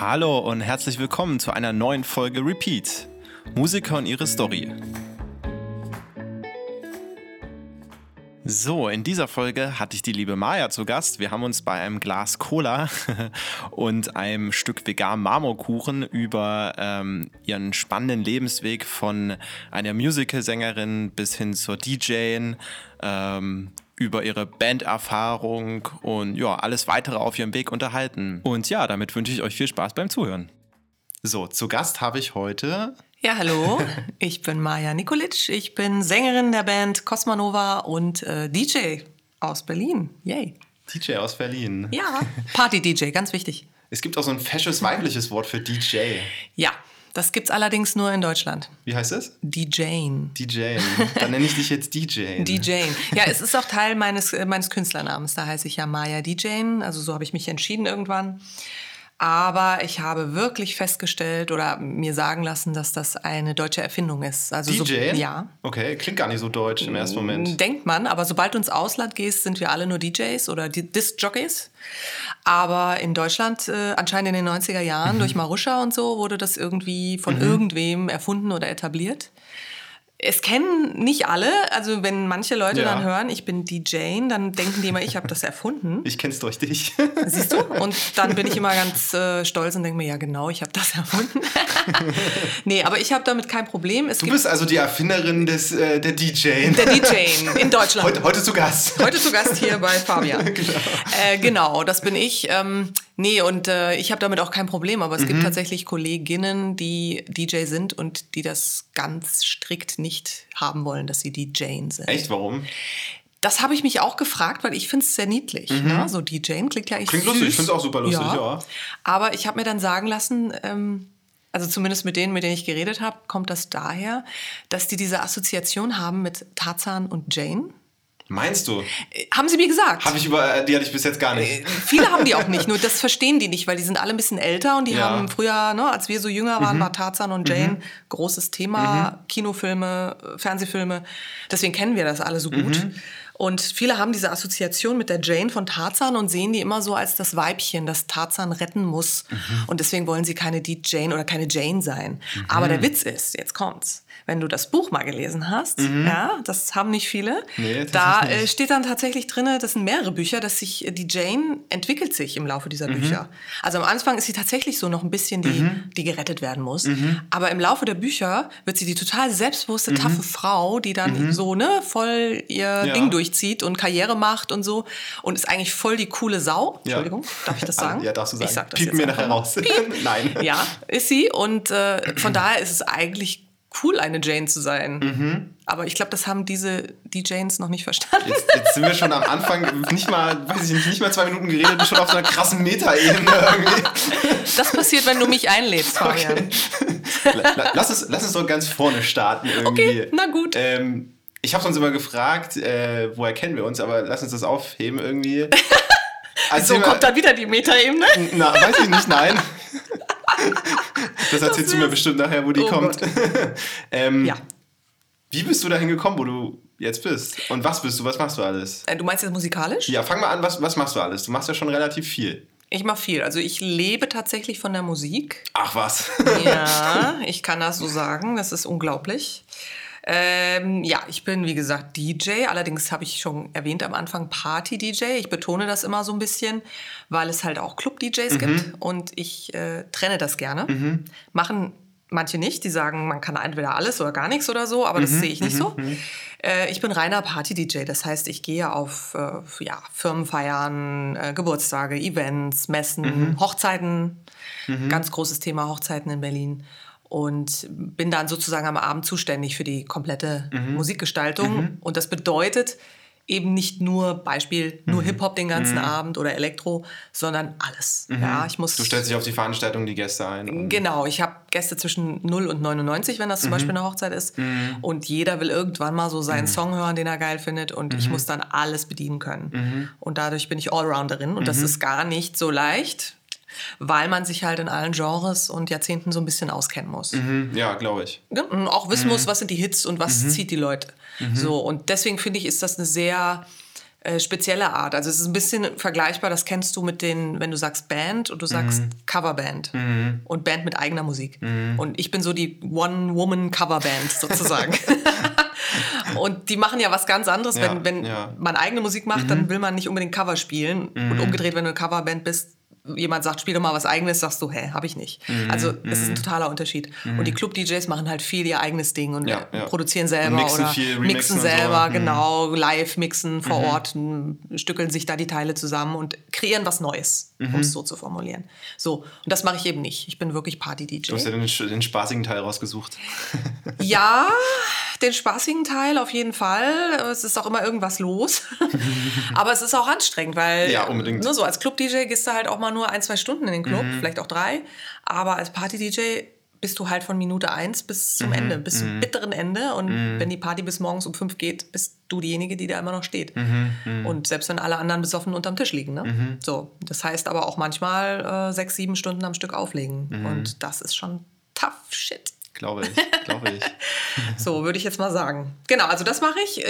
Hallo und herzlich willkommen zu einer neuen Folge Repeat. Musiker und ihre Story. So, in dieser Folge hatte ich die liebe Maya zu Gast. Wir haben uns bei einem Glas Cola und einem Stück vegan Marmorkuchen über ähm, ihren spannenden Lebensweg von einer Musicalsängerin bis hin zur DJing, ähm, über ihre Banderfahrung und ja, alles weitere auf ihrem Weg unterhalten. Und ja, damit wünsche ich euch viel Spaß beim Zuhören. So, zu Gast habe ich heute ja, hallo, ich bin Maja Nikolic. Ich bin Sängerin der Band Cosmanova und äh, DJ aus Berlin. Yay. DJ aus Berlin. Ja, Party-DJ, ganz wichtig. Es gibt auch so ein fesches weibliches Wort für DJ. Ja, das gibt's allerdings nur in Deutschland. Wie heißt es? DJing. DJing. Dann nenne ich dich jetzt DJ. DJing. Ja, es ist auch Teil meines, äh, meines Künstlernamens. Da heiße ich ja Maya DJing. Also so habe ich mich entschieden irgendwann. Aber ich habe wirklich festgestellt oder mir sagen lassen, dass das eine deutsche Erfindung ist. Also DJ? So, ja. Okay, klingt gar nicht so deutsch im ersten Moment. Denkt man, aber sobald du ins Ausland gehst, sind wir alle nur DJs oder Disc-Jockeys. Aber in Deutschland, äh, anscheinend in den 90er Jahren, mhm. durch Maruscha und so, wurde das irgendwie von mhm. irgendwem erfunden oder etabliert. Es kennen nicht alle, also wenn manche Leute ja. dann hören, ich bin DJ, dann denken die immer, ich habe das erfunden. Ich kenn's durch dich. Siehst du? Und dann bin ich immer ganz äh, stolz und denke mir, ja genau, ich habe das erfunden. nee, aber ich habe damit kein Problem. Es du bist also die Erfinderin des, äh, der DJ. Der DJ in Deutschland. Heute, heute, zu Gast. Heute zu Gast hier bei Fabian. genau. Äh, genau, das bin ich. Ähm, nee, und äh, ich habe damit auch kein Problem, aber es mhm. gibt tatsächlich Kolleginnen, die DJ sind und die das ganz strikt nicht nicht haben wollen, dass sie DJen sind. Echt? Warum? Das habe ich mich auch gefragt, weil ich finde es sehr niedlich. Mhm. Ne? So DJen klingt ja echt Klingt süß. lustig, ich finde es auch super lustig, ja. ja. Aber ich habe mir dann sagen lassen, ähm, also zumindest mit denen, mit denen ich geredet habe, kommt das daher, dass die diese Assoziation haben mit Tarzan und Jane. Meinst du? Äh, haben sie mir gesagt. Habe ich über, äh, die hatte ich bis jetzt gar nicht. Äh, viele haben die auch nicht, nur das verstehen die nicht, weil die sind alle ein bisschen älter und die ja. haben früher, ne, als wir so jünger waren, mhm. war Tarzan und Jane mhm. großes Thema, mhm. Kinofilme, Fernsehfilme. Deswegen kennen wir das alle so gut. Mhm. Und viele haben diese Assoziation mit der Jane von Tarzan und sehen die immer so als das Weibchen, das Tarzan retten muss. Mhm. Und deswegen wollen sie keine die Jane oder keine Jane sein. Mhm. Aber der Witz ist, jetzt kommt's, wenn du das Buch mal gelesen hast, mhm. ja, das haben nicht viele, nee, da nicht. Äh, steht dann tatsächlich drin, das sind mehrere Bücher, dass sich die Jane entwickelt sich im Laufe dieser mhm. Bücher. Also am Anfang ist sie tatsächlich so noch ein bisschen die, mhm. die gerettet werden muss. Mhm. Aber im Laufe der Bücher wird sie die total selbstbewusste, taffe Frau, die dann so ne, voll ihr ja. Ding durch durchzieht und Karriere macht und so und ist eigentlich voll die coole Sau. Entschuldigung, ja. darf ich das sagen? Ja, darfst du sagen. Ich sag das Piep mir nachher raus. Nein. Ja, ist sie und äh, von daher ist es eigentlich cool, eine Jane zu sein. Mhm. Aber ich glaube, das haben diese DJs noch nicht verstanden. Jetzt, jetzt, sind wir schon am Anfang nicht mal, weiß ich nicht, nicht mal zwei Minuten geredet und schon auf so einer krassen Metaebene irgendwie. Das passiert, wenn du mich einlädst, Fabian. Okay. Lass, es, lass es doch ganz vorne starten irgendwie. Okay, na gut. Ähm, ich habe uns immer gefragt, äh, woher kennen wir uns, aber lass uns das aufheben irgendwie. Also so kommt dann wieder die Metaebene? Na, weiß ich nicht, nein. das erzählst du mir bestimmt nachher, wo die oh kommt. ähm, ja. Wie bist du dahin gekommen, wo du jetzt bist? Und was bist du? Was machst du alles? Äh, du meinst jetzt musikalisch? Ja, fang mal an, was, was machst du alles? Du machst ja schon relativ viel. Ich mache viel. Also ich lebe tatsächlich von der Musik. Ach was. ja, ich kann das so sagen. Das ist unglaublich. Ähm, ja, ich bin wie gesagt DJ. Allerdings habe ich schon erwähnt am Anfang Party-DJ. Ich betone das immer so ein bisschen, weil es halt auch Club-DJs mhm. gibt und ich äh, trenne das gerne. Mhm. Machen manche nicht, die sagen, man kann entweder alles oder gar nichts oder so, aber das mhm, sehe ich nicht so. Mhm, mhm. Äh, ich bin reiner Party-DJ, das heißt, ich gehe auf äh, ja, Firmenfeiern, äh, Geburtstage, Events, Messen, mhm. Hochzeiten. Mhm. Ganz großes Thema Hochzeiten in Berlin und bin dann sozusagen am Abend zuständig für die komplette mhm. Musikgestaltung. Mhm. Und das bedeutet eben nicht nur Beispiel nur mhm. Hip Hop den ganzen mhm. Abend oder Elektro, sondern alles. Mhm. Ja, ich muss. Du stellst dich auf die Veranstaltung die Gäste ein. Genau, ich habe Gäste zwischen 0 und 99, wenn das zum mhm. Beispiel eine Hochzeit ist. Und jeder will irgendwann mal so seinen Song hören, den er geil findet. Und ich muss dann alles bedienen können. Und dadurch bin ich Allrounderin. Und das ist gar nicht so leicht weil man sich halt in allen Genres und Jahrzehnten so ein bisschen auskennen muss. Mhm, ja, glaube ich. Und auch wissen mhm. muss, was sind die Hits und was mhm. zieht die Leute. Mhm. So, und deswegen finde ich, ist das eine sehr äh, spezielle Art. Also es ist ein bisschen vergleichbar, das kennst du mit den, wenn du sagst Band und du sagst mhm. Coverband mhm. und Band mit eigener Musik. Und ich bin so die One-Woman-Coverband sozusagen. und die machen ja was ganz anderes. Ja, wenn wenn ja. man eigene Musik macht, dann mhm. will man nicht unbedingt Cover spielen. Und mhm. umgedreht, wenn du eine Coverband bist, jemand sagt, spiel doch mal was eigenes, sagst du, hä, hab ich nicht. Mhm. Also es ist ein mhm. totaler Unterschied. Mhm. Und die Club-DJs machen halt viel ihr eigenes Ding und ja, ja. produzieren selber mixen oder viel, mixen selber, so. Mhm. genau, live mixen vor mhm. Ort, stückeln sich da die Teile zusammen und kreieren was Neues, um es so zu formulieren. So, und das mache ich eben nicht. Ich bin wirklich Party-DJ. Du hast ja den, den spaßigen Teil rausgesucht. ja, den spaßigen Teil auf jeden Fall. Es ist auch immer irgendwas los. Aber es ist auch anstrengend, weil ja, unbedingt. nur so als Club-DJ gehst du halt auch mal nur ein, zwei Stunden in den Club, mhm. vielleicht auch drei. Aber als Party-DJ bist du halt von Minute eins bis zum mhm. Ende, bis zum mhm. bitteren Ende. Und mhm. wenn die Party bis morgens um fünf geht, bist du diejenige, die da immer noch steht. Mhm. Und selbst wenn alle anderen besoffen unterm Tisch liegen. Ne? So, das heißt aber auch manchmal äh, sechs, sieben Stunden am Stück auflegen. Und das ist schon tough shit. Glaube ich, glaube ich. so, würde ich jetzt mal sagen. Genau, also das mache ich.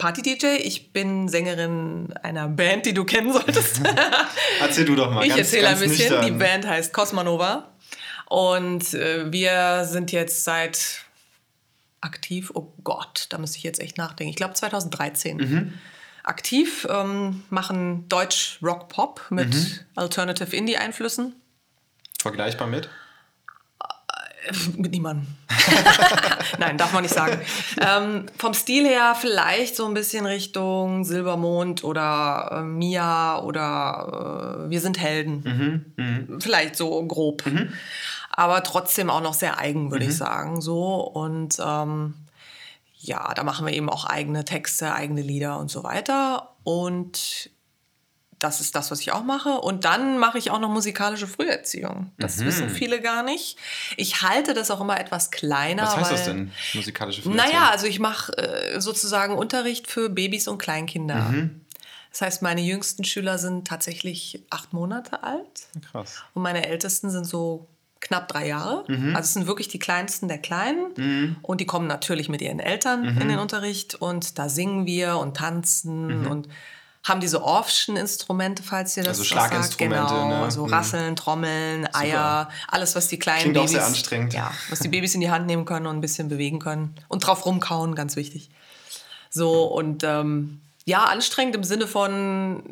Party-DJ. Ich bin Sängerin einer Band, die du kennen solltest. Erzähl du doch mal. Ich erzähle ein bisschen. Nüchtern. Die Band heißt Cosmanova. Und äh, wir sind jetzt seit aktiv, oh Gott, da müsste ich jetzt echt nachdenken. Ich glaube 2013. Mhm. Aktiv, ähm, machen Deutsch-Rock-Pop mit mhm. Alternative Indie-Einflüssen. Vergleichbar mit? Mit niemandem. Nein, darf man nicht sagen. Ähm, vom Stil her vielleicht so ein bisschen Richtung Silbermond oder äh, Mia oder äh, Wir sind Helden. Mhm, mh. Vielleicht so grob. Mhm. Aber trotzdem auch noch sehr eigen, würde mhm. ich sagen. So. Und ähm, ja, da machen wir eben auch eigene Texte, eigene Lieder und so weiter. Und das ist das, was ich auch mache. Und dann mache ich auch noch musikalische Früherziehung. Das mhm. wissen viele gar nicht. Ich halte das auch immer etwas kleiner. Was heißt weil, das denn, musikalische Früherziehung? Naja, also ich mache äh, sozusagen Unterricht für Babys und Kleinkinder. Mhm. Das heißt, meine jüngsten Schüler sind tatsächlich acht Monate alt. Krass. Und meine ältesten sind so knapp drei Jahre. Mhm. Also es sind wirklich die kleinsten der Kleinen. Mhm. Und die kommen natürlich mit ihren Eltern in mhm. den Unterricht. Und da singen wir und tanzen mhm. und haben diese Orffschen Instrumente, falls ihr das also Schlaginstrumente, sagt. Genau, ne? so mhm. Rasseln, Trommeln, Super. Eier, alles, was die kleinen Klingt Babys... auch sehr anstrengend. Ja, was die Babys in die Hand nehmen können und ein bisschen bewegen können. Und drauf rumkauen, ganz wichtig. So, und ähm, ja, anstrengend im Sinne von,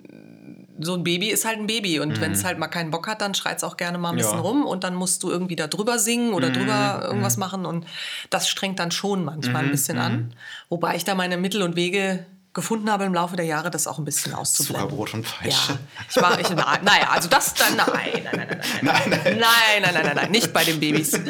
so ein Baby ist halt ein Baby. Und mhm. wenn es halt mal keinen Bock hat, dann schreit es auch gerne mal ein bisschen ja. rum. Und dann musst du irgendwie da drüber singen oder mhm. drüber irgendwas mhm. machen. Und das strengt dann schon manchmal ein mhm. bisschen an. Mhm. Wobei ich da meine Mittel und Wege gefunden habe im Laufe der Jahre, das auch ein bisschen auszublenden. Zuckerbrot und Peitsche. Ja, ich mache, ich, naja, also das dann, nein, nein, nein, nein, nein, nein, nein, nein, nein, nein, nein, nicht bei den Babys.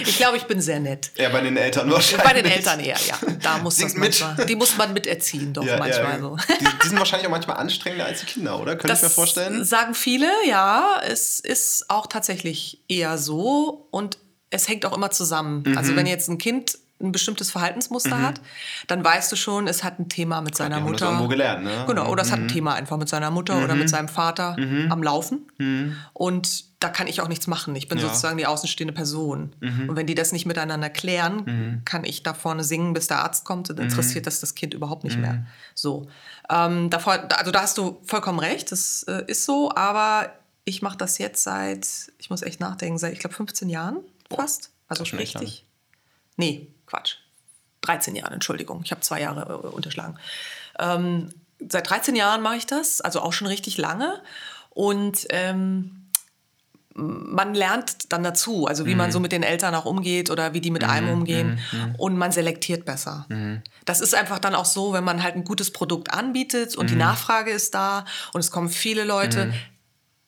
Ich glaube, ich bin sehr nett. Ja, bei den Eltern wahrscheinlich. Bei den Eltern eher, ja. Da muss das manchmal, die muss man miterziehen, doch ja, manchmal ja, so. Die, die, sind wahrscheinlich auch manchmal anstrengender als die Kinder, oder? Könnte ich mir vorstellen? sagen viele, ja. Es ist auch tatsächlich eher so und es hängt auch immer zusammen. Mhm. Also wenn jetzt ein Kind ein bestimmtes Verhaltensmuster mhm. hat, dann weißt du schon, es hat ein Thema mit seiner ja, Mutter. Das irgendwo gelernt, ne? Genau, oder es mhm. hat ein mhm. Thema einfach mit seiner Mutter mhm. oder mit seinem Vater mhm. am Laufen. Mhm. Und da kann ich auch nichts machen. Ich bin ja. sozusagen die außenstehende Person. Und wenn die das nicht miteinander klären, kann ich da vorne singen, bis der Arzt kommt. Dann interessiert das das Kind überhaupt nicht mehr. So, ähm, davor, also da hast du vollkommen recht. Das äh, ist so. Aber ich mache das jetzt seit, ich muss echt nachdenken, seit ich glaube 15 Jahren fast. Also richtig. Nee, Quatsch. 13 Jahren, Entschuldigung. Ich habe zwei Jahre äh, unterschlagen. Ähm, seit 13 Jahren mache ich das, also auch schon richtig lange. Und ähm, man lernt dann dazu, also wie mhm. man so mit den Eltern auch umgeht oder wie die mit mhm. einem umgehen. Mhm. mhm. Und man selektiert besser. Mhm. Das ist einfach dann auch so, wenn man halt ein gutes Produkt anbietet und die mhm. Nachfrage ist da und es kommen viele Leute,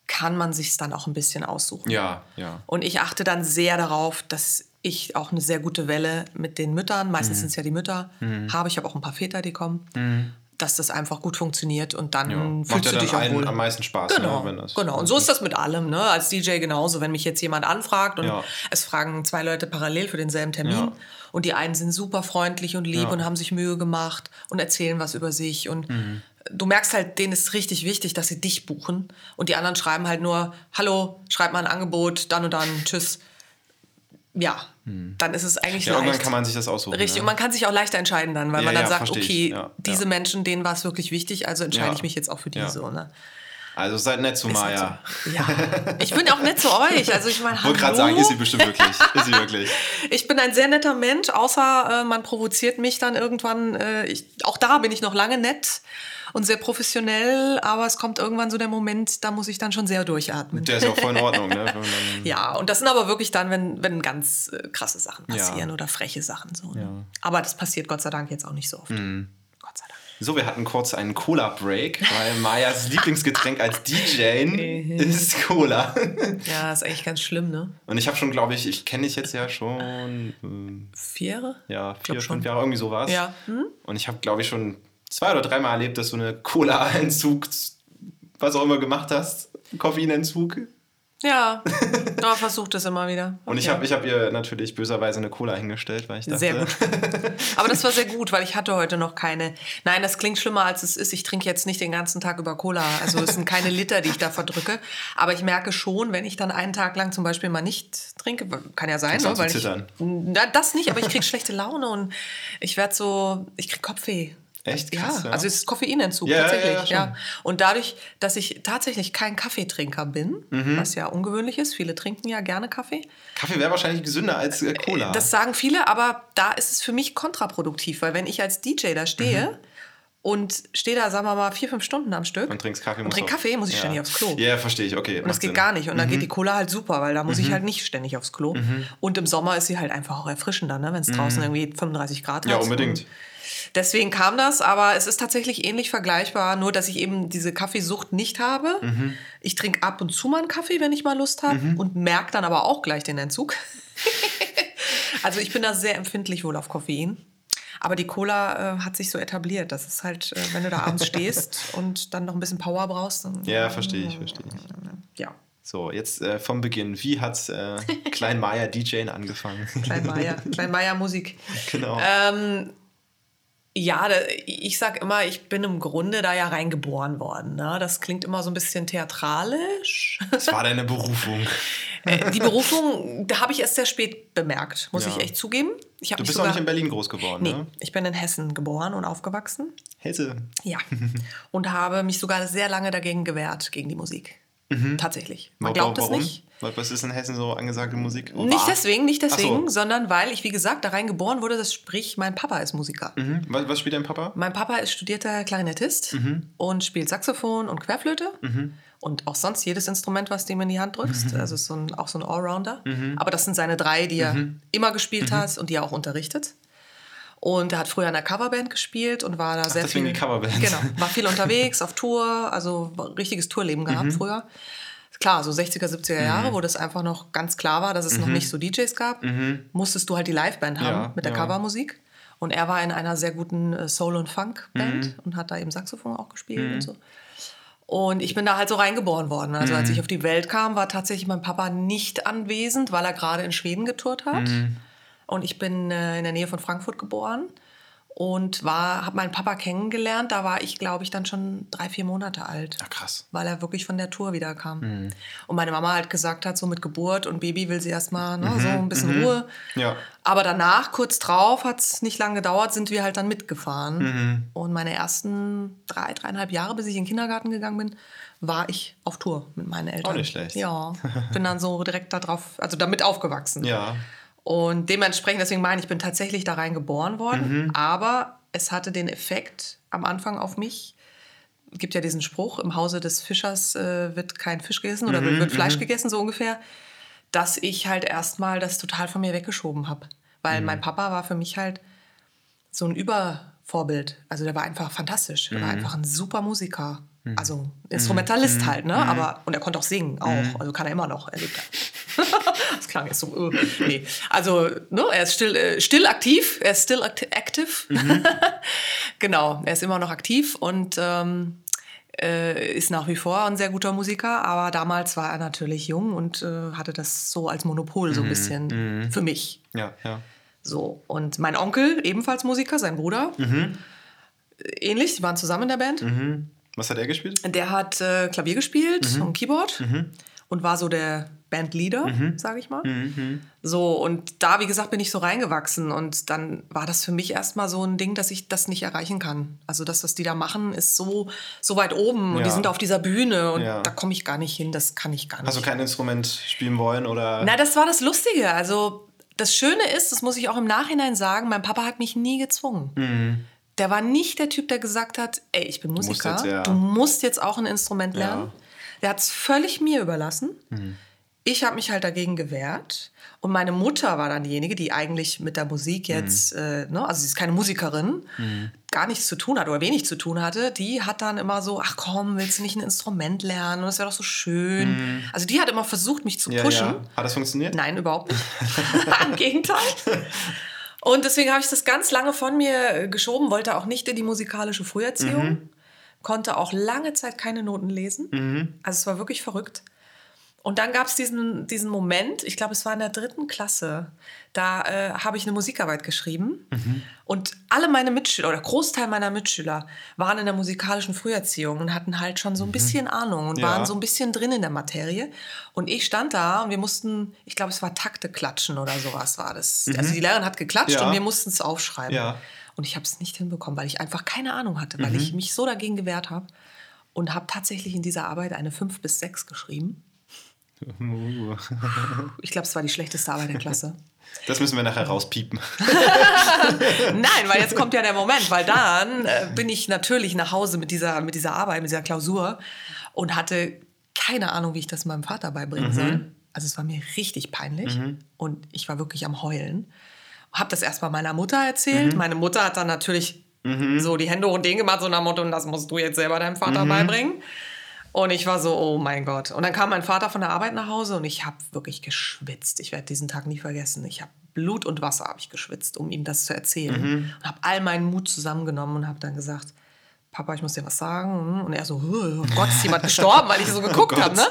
kann man sich dann auch ein bisschen aussuchen. Ja, ja. Und ich achte dann sehr darauf, dass ich auch eine sehr gute Welle mit den Müttern, meistens mhm. sind es ja die Mütter, mhm. habe. Ich habe auch ein paar Väter, die kommen. Mhm. Dass das einfach gut funktioniert und dann ja. fühlst Macht du dich auch wohl. am meisten Spaß. Genau, ja, genau. Und so ist das mit allem. Ne? Als DJ genauso. Wenn mich jetzt jemand anfragt und ja. es fragen zwei Leute parallel für denselben Termin und die einen sind super freundlich und lieb und haben sich Mühe gemacht und erzählen was über sich und mhm. du merkst halt, denen ist richtig wichtig, dass sie dich buchen und die anderen schreiben halt nur, hallo, schreib mal ein Angebot, dann und dann, tschüss ja, hm. dann ist es eigentlich ja, leicht. Irgendwann kann man sich das aussuchen. Richtig, ne? und man kann sich auch leichter entscheiden dann, weil ja, man dann ja, sagt, okay, ja, diese Menschen, denen war es wirklich wichtig, also entscheide ich mich jetzt auch für die so. Ne? Also seid nett zu Maya. Ja, ich bin auch nett zu euch. Also ich meine, wollte gerade sagen, ist sie bestimmt wirklich. Ist sie wirklich. ich bin ein sehr netter Mensch, außer äh, man provoziert mich dann irgendwann. Äh, ich, auch da bin ich noch lange nett und sehr professionell, aber es kommt irgendwann so der Moment, da muss ich dann schon sehr durchatmen. Der ist auch voll in Ordnung, ne? ja, und das sind aber wirklich dann, wenn, wenn ganz äh, krasse Sachen passieren ja. oder freche Sachen so. Ne? Ja. Aber das passiert Gott sei Dank jetzt auch nicht so oft. Mhm. So, wir hatten kurz einen Cola-Break, weil Mayas Lieblingsgetränk als DJ ist Cola. ja, ist eigentlich ganz schlimm, ne? Und ich habe schon, glaube ich, ich kenne dich jetzt ja schon. Ähm, vier Jahre? Ja, vier, fünf Jahre, irgendwie sowas. Ja. Hm? Und ich habe, glaube ich, schon zwei oder dreimal erlebt, dass du eine Cola-Entzug, was auch immer gemacht hast, Koffeinentzug. Ja, aber versucht es immer wieder. Okay. Und ich habe ich hab ihr natürlich böserweise eine Cola hingestellt, weil ich dachte... Sehr gut. Aber das war sehr gut, weil ich hatte heute noch keine... Nein, das klingt schlimmer, als es ist. Ich trinke jetzt nicht den ganzen Tag über Cola. Also es sind keine Liter, die ich da verdrücke. Aber ich merke schon, wenn ich dann einen Tag lang zum Beispiel mal nicht trinke, kann ja sein, ne, weil ich... Na, das nicht, aber ich kriege schlechte Laune und ich werde so... Ich kriege Kopfweh. Echt? Krass, ja, ja, also es ist Koffeinentzug ja, tatsächlich. Ja, Und dadurch, dass ich tatsächlich kein Kaffeetrinker bin, mhm. was ja ungewöhnlich ist, viele trinken ja gerne Kaffee. Kaffee wäre wahrscheinlich gesünder als äh, Cola. Das sagen viele, aber da ist es für mich kontraproduktiv, weil wenn ich als DJ da stehe, mhm und stehe da, sagen wir mal, vier, fünf Stunden am Stück. Und trinkst Kaffee. Und trink Kaffee, muss ich ja. ständig aufs Klo. Ja, verstehe ich, okay. Und das geht Sinn. gar nicht. Und mhm. dann geht die Cola halt super, weil da muss mhm. ich halt nicht ständig aufs Klo. Mhm. Und im Sommer ist sie halt einfach auch erfrischender, ne? wenn es draußen mhm. irgendwie 35 Grad hat. Ja, unbedingt. Deswegen kam das, aber es ist tatsächlich ähnlich vergleichbar, nur dass ich eben diese Kaffeesucht nicht habe. Mhm. Ich trinke ab und zu mal einen Kaffee, wenn ich mal Lust habe mhm. und merke dann aber auch gleich den Entzug. also ich bin da sehr empfindlich wohl auf Koffein. Aber die Cola äh, hat sich so etabliert. Das ist halt, äh, wenn du da abends stehst und dann noch ein bisschen Power brauchst. Dann, ja, verstehe ich, verstehe ich. Ja. So, jetzt äh, vom Beginn. Wie hat äh, Klein Meier DJing angefangen? Klein Meier, Klein Meier Musik. Genau. Ähm, ja, ich sag immer, ich bin im Grunde da ja reingeboren worden. Ne? Das klingt immer so ein bisschen theatralisch. Das war deine Berufung. Äh, die Berufung, da habe ich erst sehr spät bemerkt, muss ja. ich echt zugeben. Ich du bist sogar, auch nicht in Berlin groß geworden, nee, ne? ich bin in Hessen geboren und aufgewachsen. Hesse? Ja. Und habe mich sogar sehr lange dagegen gewehrt, gegen die Musik. Mhm. Tatsächlich. Man glaubt es nicht. Was ist in Hessen so angesagte Musik? Oh, nicht deswegen, nicht deswegen, so. sondern weil ich, wie gesagt, da rein geboren wurde, das sprich, mein Papa ist Musiker. Mhm. Was, was, spielt dein Papa? Mein Papa ist studierter Klarinettist mhm. und spielt Saxophon und Querflöte. Mhm. Und auch sonst jedes Instrument, was du ihm in die Hand drückst. Mhm. Also so ein, auch so ein Allrounder. Mhm. Aber das sind seine drei, die er mhm. immer gespielt hat und die er auch unterrichtet. Und er hat früher in einer Coverband gespielt und war da Ach, sehr deswegen viel. Die Coverband. Genau, war viel unterwegs, auf Tour, also richtiges Tourleben gehabt früher klar, so 60er, 70er Jahre, mhm. wo das einfach noch ganz klar war, dass es mhm. noch nicht so DJs gab, mhm. musstest du halt die Liveband haben ja, mit der ja. Covermusik. Und er war in einer sehr guten äh, Soul- und Funk-Band mhm. und hat da eben Saxophon auch gespielt und mhm. so. Und ich bin da halt so reingeboren worden. Also als mhm. ich auf die Welt kam, war tatsächlich mein Papa nicht anwesend, weil er gerade in Schweden getourt hat. Und ich bin äh, in der Nähe von Frankfurt geboren und war, habe meinen Papa kennengelernt. Da war ich, glaube ich, dann schon drei, vier Monate alt. Ach, krass. Weil er wirklich von der Tour wieder kam. Mhm. Und meine Mama halt gesagt hat, so mit Geburt und Baby will sie erstmal ne, mhm. so ein bisschen mhm. Ruhe. Ja. Aber danach, kurz drauf, hat es nicht lange gedauert, sind wir halt dann mitgefahren. Mhm. Und meine ersten drei, dreieinhalb Jahre, bis ich in den Kindergarten gegangen bin, war ich auf Tour mit meinen Eltern. Auch nicht schlecht. Ja, bin dann so direkt darauf, also damit aufgewachsen. Ja. Und dementsprechend, deswegen meine ich, ich bin tatsächlich da rein geboren worden, mhm. aber es hatte den Effekt am Anfang auf mich. Es gibt ja diesen Spruch, im Hause des Fischers äh, wird kein Fisch gegessen oder mhm, wird Fleisch mhm. gegessen, so ungefähr, dass ich halt erstmal das total von mir weggeschoben habe. Weil mhm. mein Papa war für mich halt so ein Übervorbild. Also der war einfach fantastisch. Er war mhm. einfach ein super Musiker. Mhm. Also Instrumentalist halt, ne? Aber, und er konnte auch singen, auch. Also kann er immer noch, erlebt das klang jetzt so, uh, nee. Also, ne, er ist still, äh, still aktiv, er ist still active. Mhm. genau, er ist immer noch aktiv und ähm, äh, ist nach wie vor ein sehr guter Musiker, aber damals war er natürlich jung und äh, hatte das so als Monopol so ein mhm. bisschen mhm. für mich. Ja, ja. So, und mein Onkel, ebenfalls Musiker, sein Bruder, mhm. ähnlich, die waren zusammen in der Band. Mhm. Was hat er gespielt? Der hat äh, Klavier gespielt mhm. und Keyboard. Mhm. und war so der Bandleader, mhm. sage ich mal. Mhm. So, und da, wie gesagt, bin ich so reingewachsen. Und dann war das für mich erstmal so ein Ding, dass ich das nicht erreichen kann. Also das, was die da machen, ist so, so weit oben. Und ja. die sind auf dieser Bühne und ja. da komme ich gar nicht hin. Das kann ich gar nicht. Hast du kein Instrument spielen wollen? Oder? Na, das war das Lustige. Also das Schöne ist, das muss ich auch im Nachhinein sagen, mein Papa hat mich nie gezwungen. Mhm. Der war nicht der Typ, der gesagt hat, ey, ich bin Musiker, du musst jetzt, ja. du musst jetzt auch ein Instrument lernen. Der hat es völlig mir überlassen. Mhm ich habe mich halt dagegen gewehrt. Und meine Mutter war dann diejenige, die eigentlich mit der Musik mhm. jetzt, mhm. äh, ne, also sie ist keine Musikerin, mhm. gar nichts zu tun hat oder wenig zu tun hatte. Die hat dann immer so, ach komm, willst du nicht ein Instrument lernen? Und das wäre doch so schön. Mhm. Also die hat immer versucht, mich zu pushen. Ja, ja. Hat das funktioniert? Nein, überhaupt nicht. Im Gegenteil. Und deswegen habe ich das ganz lange von mir geschoben, wollte auch nicht in die musikalische Früherziehung, mhm. konnte auch lange Zeit keine Noten lesen. Mhm. Also es war wirklich verrückt. Und dann gab es diesen, diesen Moment, ich glaube, es war in der dritten Klasse, da äh, habe ich eine Musikarbeit geschrieben. Mhm. Und alle meine Mitschüler oder Großteil meiner Mitschüler waren in der musikalischen Früherziehung und hatten halt schon so ein mhm. bisschen mhm. Ahnung und ja. waren so ein bisschen drin in der Materie. Und ich stand da und wir mussten, ich glaube, es war Takte klatschen oder sowas war das. Mhm. Also die Lehrerin hat geklatscht ja. und wir mussten es aufschreiben. Ja. Und ich habe es nicht hinbekommen, weil ich einfach keine Ahnung hatte, weil ich mhm. mich so dagegen gewehrt habe. Und habe tatsächlich in dieser Arbeit eine 5 bis 6 geschrieben. Ich glaube, es war die schlechteste Arbeit der Klasse. Das müssen wir nachher rauspiepen. Nein, weil jetzt kommt ja der Moment, weil dann äh, bin ich natürlich nach Hause mit dieser, mit dieser Arbeit, mit dieser Klausur und hatte keine Ahnung, wie ich das meinem Vater beibringen mhm. soll. Also es war mir richtig peinlich mhm. und ich war wirklich am Heulen. Habe das erstmal meiner Mutter erzählt. Mhm. Meine Mutter hat dann natürlich mhm. so die Hände und den gemacht, so nach Motto, und das musst du jetzt selber deinem Vater mhm. beibringen. Und ich war so, oh mein Gott. Und dann kam mein Vater von der Arbeit nach Hause und ich habe wirklich geschwitzt. Ich werde diesen Tag nie vergessen. Ich habe Blut und Wasser habe ich geschwitzt, um ihm das zu erzählen. Mhm. Und habe all meinen Mut zusammengenommen und habe dann gesagt, Papa, ich muss dir was sagen. Und er so, oh Gott, ist jemand gestorben, weil ich so geguckt oh habe. Ne?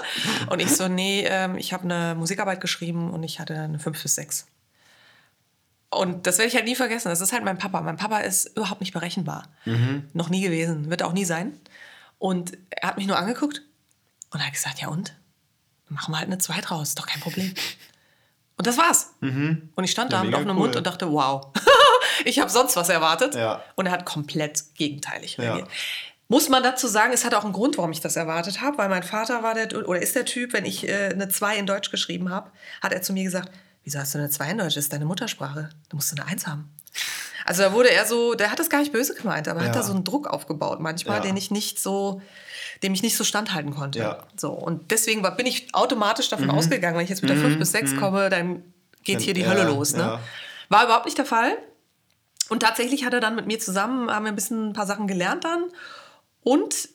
Und ich so, nee, ähm, ich habe eine Musikarbeit geschrieben und ich hatte eine 5 bis 6. Und das werde ich halt nie vergessen. Das ist halt mein Papa. Mein Papa ist überhaupt nicht berechenbar. Mhm. Noch nie gewesen, wird auch nie sein. Und er hat mich nur angeguckt und hat gesagt, ja und? Machen wir halt eine 2 draus, ist doch kein Problem. Und das war's. Mhm. Und ich stand ja, da mit offenem cool. Mund und dachte, wow, ich habe sonst was erwartet. Ja. Und er hat komplett gegenteilig reagiert. Ja. Muss man dazu sagen, es hat auch einen Grund, warum ich das erwartet habe, weil mein Vater war der, oder ist der Typ, wenn ich äh, eine 2 in Deutsch geschrieben habe, hat er zu mir gesagt, wieso hast du eine 2 in Deutsch? Das ist deine Muttersprache. Du musst eine 1 haben. Also da wurde er so, der hat das gar nicht böse gemeint, aber ja. hat da so einen Druck aufgebaut manchmal, ja. den ich nicht so, dem ich nicht so standhalten konnte. Ja. So und deswegen war, bin ich automatisch davon mhm. ausgegangen, wenn ich jetzt mit der 5 mhm. bis 6 mhm. komme, dann geht hier die Hölle los. Ne? War überhaupt nicht der Fall. Und tatsächlich hat er dann mit mir zusammen, haben wir ein bisschen ein paar Sachen gelernt dann. Und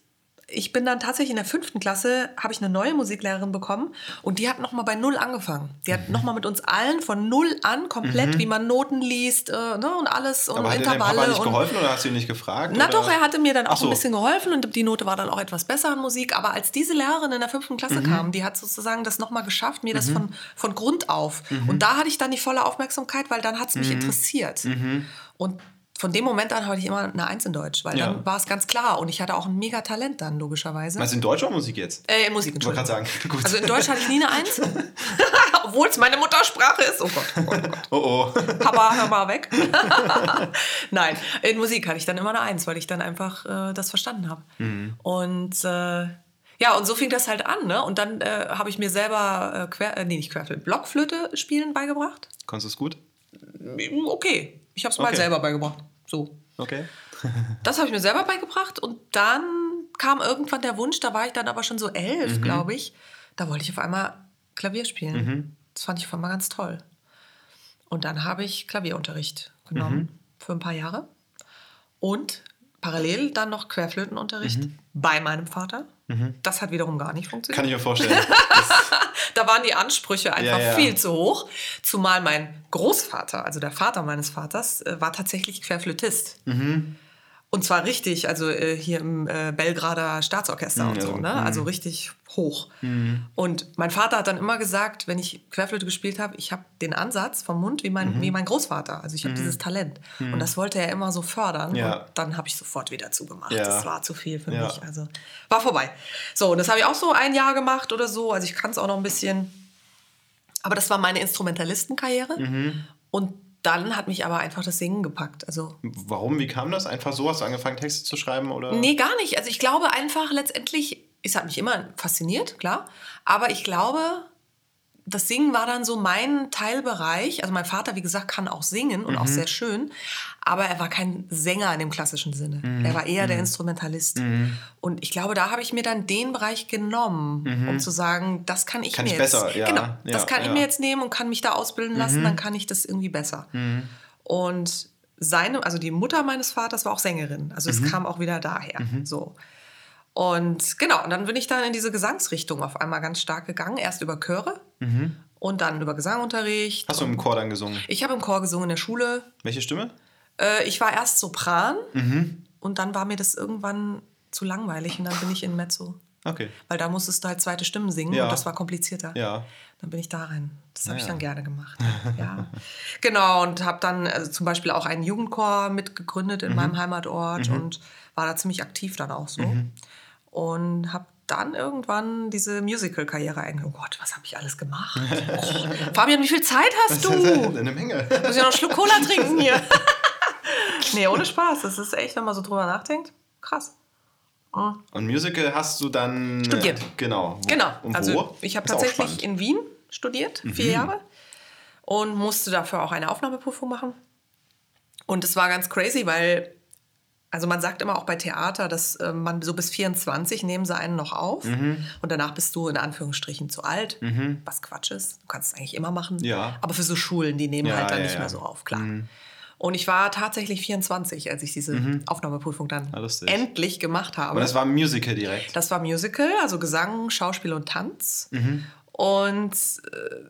ich bin dann tatsächlich in der fünften Klasse, habe ich eine neue Musiklehrerin bekommen und die hat nochmal bei Null angefangen. Die hat mhm. nochmal mit uns allen von Null an komplett, mhm. wie man Noten liest äh, ne, und alles und Aber hat Intervalle. Hat dir nicht geholfen oder hast du ihn nicht gefragt? Na oder? doch, er hatte mir dann auch so. ein bisschen geholfen und die Note war dann auch etwas besser an Musik. Aber als diese Lehrerin in der fünften Klasse mhm. kam, die hat sozusagen das nochmal geschafft, mir das mhm. von, von Grund auf. Mhm. Und da hatte ich dann die volle Aufmerksamkeit, weil dann hat es mich mhm. interessiert. Und von dem Moment an hatte ich immer eine Eins in Deutsch, weil ja. dann war es ganz klar und ich hatte auch ein mega Talent dann, logischerweise. Was in Deutsch oder Musik jetzt? Äh, in Musik. Ich sagen. Gut. Also in Deutsch hatte ich nie eine Eins, obwohl es meine Muttersprache ist. Oh Gott, oh Gott, oh Gott. Oh oh. Papa, hör mal weg. Nein, in Musik hatte ich dann immer eine Eins, weil ich dann einfach äh, das verstanden habe. Mhm. Und äh, ja, und so fing das halt an, ne? Und dann äh, habe ich mir selber, äh, quer, äh, nee, nicht Querflöte, Blockflöte spielen beigebracht. Konntest du es gut? Okay, ich habe es okay. mal selber beigebracht. So. Okay. das habe ich mir selber beigebracht und dann kam irgendwann der Wunsch, da war ich dann aber schon so elf, mhm. glaube ich. Da wollte ich auf einmal Klavier spielen. Mhm. Das fand ich auf einmal ganz toll. Und dann habe ich Klavierunterricht genommen mhm. für ein paar Jahre und parallel dann noch Querflötenunterricht mhm. bei meinem Vater. Mhm. Das hat wiederum gar nicht funktioniert. Kann ich mir vorstellen. da waren die Ansprüche einfach ja, ja. viel zu hoch. Zumal mein Großvater, also der Vater meines Vaters, äh, war tatsächlich Querflötist. Mhm. Und zwar richtig, also äh, hier im äh, Belgrader Staatsorchester Mhm, und so, also, ne? Also richtig hoch. Und mein Vater hat dann immer gesagt, wenn ich Querflöte gespielt habe, ich habe den Ansatz vom Mund wie Mhm. mein, wie mein Großvater. Also ich habe dieses Talent. Und das wollte er immer so fördern. Ja. Und dann habe ich sofort wieder zugemacht. Ja. Das war zu viel für Ja. mich. Also war vorbei. So, und das habe ich auch so ein Jahr gemacht oder so. Also ich kann es auch noch ein bisschen. Aber das war meine Instrumentalistenkarriere. Mhm. Und dann hat mich aber einfach das Singen gepackt. Also Warum? Wie kam das? Einfach so? Hast du angefangen, Texte zu schreiben? Oder? Nee, gar nicht. Also ich glaube einfach letztendlich, es hat mich immer fasziniert, klar. Aber ich glaube, das Singen war dann so mein Teilbereich. Also mein Vater, wie gesagt, kann auch singen und auch sehr schön. Aber er war kein Sänger in dem klassischen Sinne. Er war eher der Instrumentalist. Und ich glaube, da habe ich mir dann den Bereich genommen, um zu sagen, das kann ich Kann mir ich jetzt. besser, ja. Genau, Ja, das kann ich ja. mir jetzt nehmen und kann mich da ausbilden lassen, dann kann ich das irgendwie besser. Und seine, also die Mutter meines Vaters war auch Sängerin. Also es kam auch wieder daher. So. Und genau, und dann bin ich dann in diese Gesangsrichtung auf einmal ganz stark gegangen. Erst über Chöre und dann über Gesangunterricht. Hast du im Chor dann gesungen? Ich habe im Chor gesungen in der Schule. Welche Stimme? Äh, ich war erst Sopran und dann war mir das irgendwann zu langweilig und dann bin ich in Mezzo. Okay. Weil da musstest du halt zweite Stimmen singen Ja. und das war komplizierter. Ja. Dann bin ich da rein. Das habe ich Ja. dann gerne gemacht. Ja. genau, und habe dann also zum Beispiel auch einen Jugendchor mitgegründet Mhm. in meinem Heimatort und war da ziemlich aktiv dann auch so. Mhm. Und habe dann irgendwann diese Musical-Karriere eingegangen. Oh Gott, was habe ich alles gemacht? Oh, Fabian, wie viel Zeit hast du? Eine Menge. Muss ich noch einen Schluck Cola trinken hier? nee, ohne Spaß. Das ist echt, wenn man so drüber nachdenkt, krass. Und Musical hast du dann. äh, Studiert. Genau. Wo- Genau. Und also wo? ich habe tatsächlich in Wien studiert, vier Jahre. Und musste dafür auch eine Aufnahmeprüfung machen. Und es war ganz crazy, weil, also man sagt immer auch bei Theater, dass äh, man so bis 24 nehmen sie einen noch auf. Mhm. Und danach bist du in Anführungsstrichen zu alt. Was Quatsch ist. Du kannst es eigentlich immer machen. Ja. Aber für so Schulen, die nehmen Ja, halt dann ja, nicht mehr so auf, klar. Und ich war tatsächlich 24, als ich diese Aufnahmeprüfung dann Mhm. Ah, lustig. endlich gemacht habe. Aber das war ein Musical direkt. Das war Musical, also Gesang, Schauspiel und Tanz. Und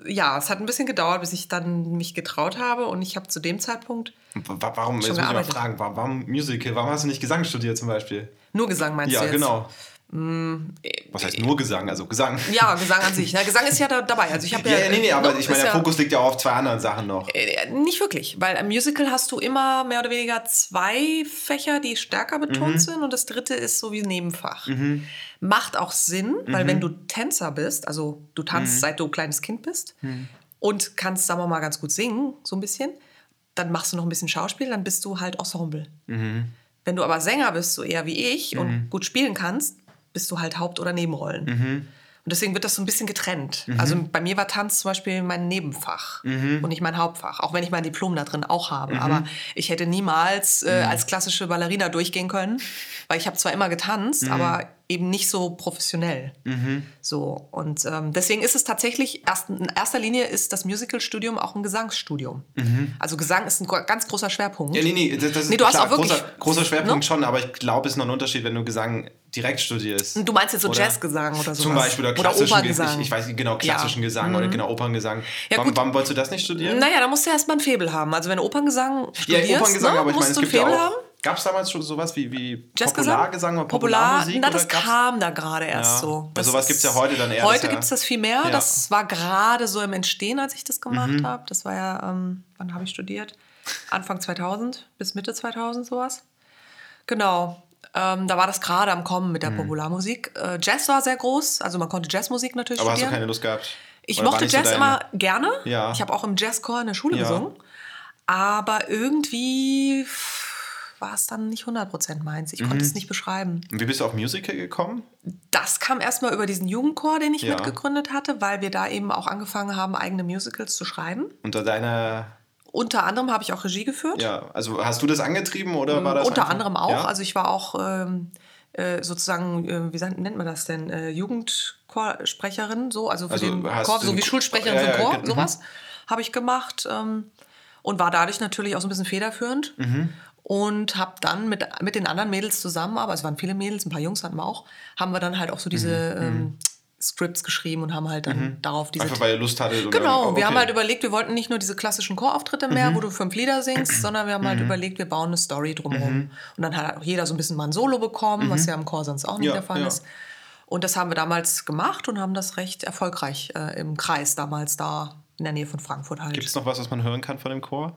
äh, ja, es hat ein bisschen gedauert, bis ich dann mich getraut habe. Und ich habe zu dem Zeitpunkt Wa- Warum, jetzt muss ich mal fragen, wa- warum Musical? Warum hast du nicht Gesang studiert zum Beispiel? nur Gesang meinst Ja, du jetzt? genau. Mm, Was heißt nur Gesang? Also Gesang. Ja, Gesang an sich. Ja, Gesang ist ja da, dabei. Also ich habe Ja, ja, nee, nee, aber ne, ich meine, der ja, Fokus liegt ja auch auf zwei anderen Sachen noch. Äh, Nicht wirklich, weil im Musical hast du immer mehr oder weniger zwei Fächer, die stärker betont sind und das dritte ist so wie ein Nebenfach. Macht auch Sinn, weil wenn du Tänzer bist, also du tanzt seit du ein kleines Kind bist und kannst, sagen wir mal, ganz gut singen, so ein bisschen, dann machst du noch ein bisschen Schauspiel, dann bist du halt Ensemble. Wenn du aber Sänger bist, so eher wie ich und gut spielen kannst, bist du halt Haupt- oder Nebenrollen. Und deswegen wird das so ein bisschen getrennt. Also bei mir war Tanz zum Beispiel mein Nebenfach und nicht mein Hauptfach. Auch wenn ich mein Diplom da drin auch habe. Aber ich hätte niemals äh, als klassische Ballerina durchgehen können, weil ich habe zwar immer getanzt, aber eben nicht so professionell. So und ähm, deswegen ist es tatsächlich erst, in erster Linie ist das Musicalstudium auch ein Gesangsstudium. Also Gesang ist ein ganz großer Schwerpunkt. Ja, nee, nee, das, das ist Nee, du hast klar, auch wirklich- großer, großer Schwerpunkt ne? schon, aber ich glaube, es ist noch ein Unterschied, wenn du Gesang direkt studierst. Du meinst jetzt so Oder Jazzgesang oder sowas? Zum Beispiel oder Oder klassischen Operngesang. Gesang. Ich, ich weiß nicht genau, klassischen Ja. Gesang oder genau Operngesang. Ja, warum, warum wolltest du das nicht studieren? Naja, da musst du erstmal ein Faible haben. Also wenn du Operngesang ja, studierst, Operngesang, ne, aber ich meine, musst es du ein gibt ja Faible auch. haben. Gab es damals schon sowas wie, wie Jazzgesang? Populargesang oder Popular, Popularmusik? na, oder das kam da gerade erst Ja. so. Das sowas ist- gibt's ja heute dann eher, Heute ja- gibt es das viel mehr. Ja. Mhm. Das war gerade so im Entstehen, als ich das gemacht habe. Das war ja, ähm, wann habe ich studiert? Anfang 2000 bis Mitte 2000 sowas. Genau. Ähm, da war das gerade am Kommen mit der Mhm. Popularmusik. Äh, Jazz war sehr groß, also man konnte Jazzmusik natürlich Aber hast du studieren. keine Lust gehabt? Ich Oder mochte so Jazz deine- immer gerne. Ja. Ich habe auch im Jazzchor in der Schule Ja. gesungen. Aber irgendwie war es dann nicht 100% meins. Ich Mhm. konnte es nicht beschreiben. Und wie bist du auf Musical gekommen? Das kam erstmal über diesen Jugendchor, den ich Ja. mitgegründet hatte, weil wir da eben auch angefangen haben, eigene Musicals zu schreiben. Unter deiner, Unter anderem habe ich auch Regie geführt. ja, also hast du das angetrieben oder war das Unter einfach- anderem auch. Ja? Also ich war auch ähm, äh, sozusagen, äh, wie nennt man das denn, äh, Jugendchorsprecherin, so, also für Also den Chor, so wie Schulsprecherin ja, für den ja, Chor, mhm. sowas habe ich gemacht ähm, und war dadurch natürlich auch so ein bisschen federführend. Mhm. Und habe dann mit, mit den anderen Mädels zusammen, aber es waren viele Mädels, ein paar Jungs hatten wir auch, haben wir dann halt auch so diese Mhm. ähm, Scripts geschrieben und haben halt dann mhm. darauf diese. Einfach weil ihr Lust hattet. Genau, okay. wir haben halt überlegt, wir wollten nicht nur diese klassischen Chorauftritte mehr, mhm. wo du fünf Lieder singst, sondern wir haben halt mhm. überlegt, wir bauen eine Story drumherum. Mhm. Und dann hat auch jeder so ein bisschen mal ein Solo bekommen, was mhm. ja im Chor sonst auch nicht ja, der Fall ja. ist. Und das haben wir damals gemacht und haben das recht erfolgreich äh, im Kreis damals da in der Nähe von Frankfurt halt. Gibt es noch was, was man hören kann von dem Chor?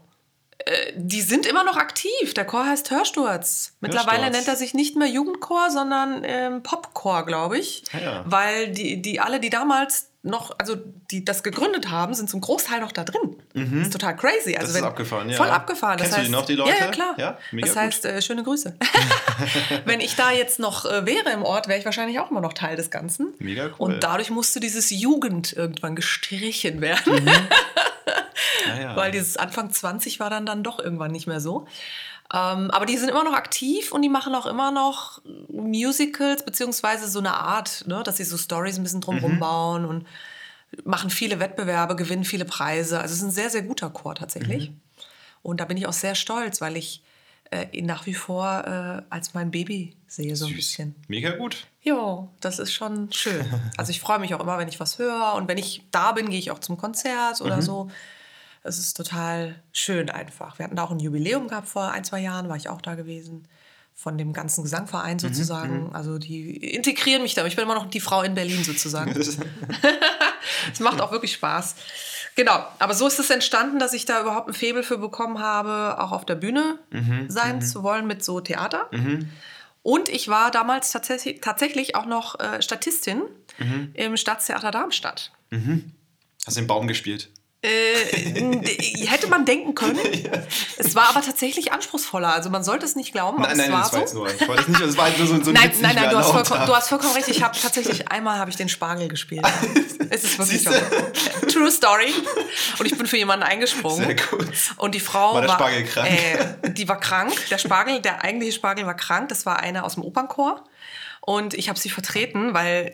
Äh, die sind immer noch aktiv. Der Chor heißt Hörsturz. Mittlerweile Hörsturz. nennt er sich nicht mehr Jugendchor, sondern ähm, Popchor, glaube ich. Ah, ja. Weil die, die alle, die damals noch, also die das gegründet haben, sind zum Großteil noch da drin. Mhm. Das ist total crazy. Also das ist abgefahren, ja. Voll abgefahren. Kennst das heißt, du die noch, die Leute? Ja, ja klar. Ja, das heißt, äh, schöne Grüße. wenn ich da jetzt noch äh, wäre im Ort, wäre ich wahrscheinlich auch immer noch Teil des Ganzen. Mega cool. Und dadurch musste dieses Jugend irgendwann gestrichen werden. Mhm. Ja, ja. Weil dieses Anfang 20 war dann, dann doch irgendwann nicht mehr so. Ähm, aber die sind immer noch aktiv und die machen auch immer noch Musicals, beziehungsweise so eine Art, ne, dass sie so Stories ein bisschen drumherum mhm. bauen und machen viele Wettbewerbe, gewinnen viele Preise. Also es ist ein sehr, sehr guter Chor tatsächlich. Mhm. Und da bin ich auch sehr stolz, weil ich äh, nach wie vor äh, als mein Baby sehe, so Süß. ein bisschen. Mega gut. Ja, das ist schon schön. Also ich freue mich auch immer, wenn ich was höre. Und wenn ich da bin, gehe ich auch zum Konzert oder mhm. so. Es ist total schön einfach. Wir hatten da auch ein Jubiläum gehabt vor ein, zwei Jahren, war ich auch da gewesen. Von dem ganzen Gesangverein mhm, sozusagen. Mhm, also die integrieren mich da. Ich bin immer noch die Frau in Berlin sozusagen. Es macht auch wirklich Spaß. Genau, aber so ist es entstanden, dass ich da überhaupt ein Faible für bekommen habe, auch auf der Bühne mhm, sein mhm. zu wollen mit so Theater. Mhm. Und ich war damals tatsächlich, tatsächlich auch noch äh, Statistin mhm. im Staatstheater Darmstadt. Hast du den Baum gespielt? Äh, hätte man denken können. ja. Es war aber tatsächlich anspruchsvoller. Also man sollte es nicht glauben. Nein, nein, das war, so. es nicht. Es war halt nur so, so ein Nein, nein, nein. Du hast, vollkommen, du hast, vollkommen, recht. Ich habe tatsächlich einmal habe ich den Spargel gespielt. es ist wirklich so. True Story. Und ich bin für jemanden eingesprungen. Sehr gut. Und die Frau war der Spargel war, krank. Äh, die war krank. Der Spargel, der eigentliche Spargel war krank. Das war einer aus dem Opernchor. Und ich habe sie vertreten, weil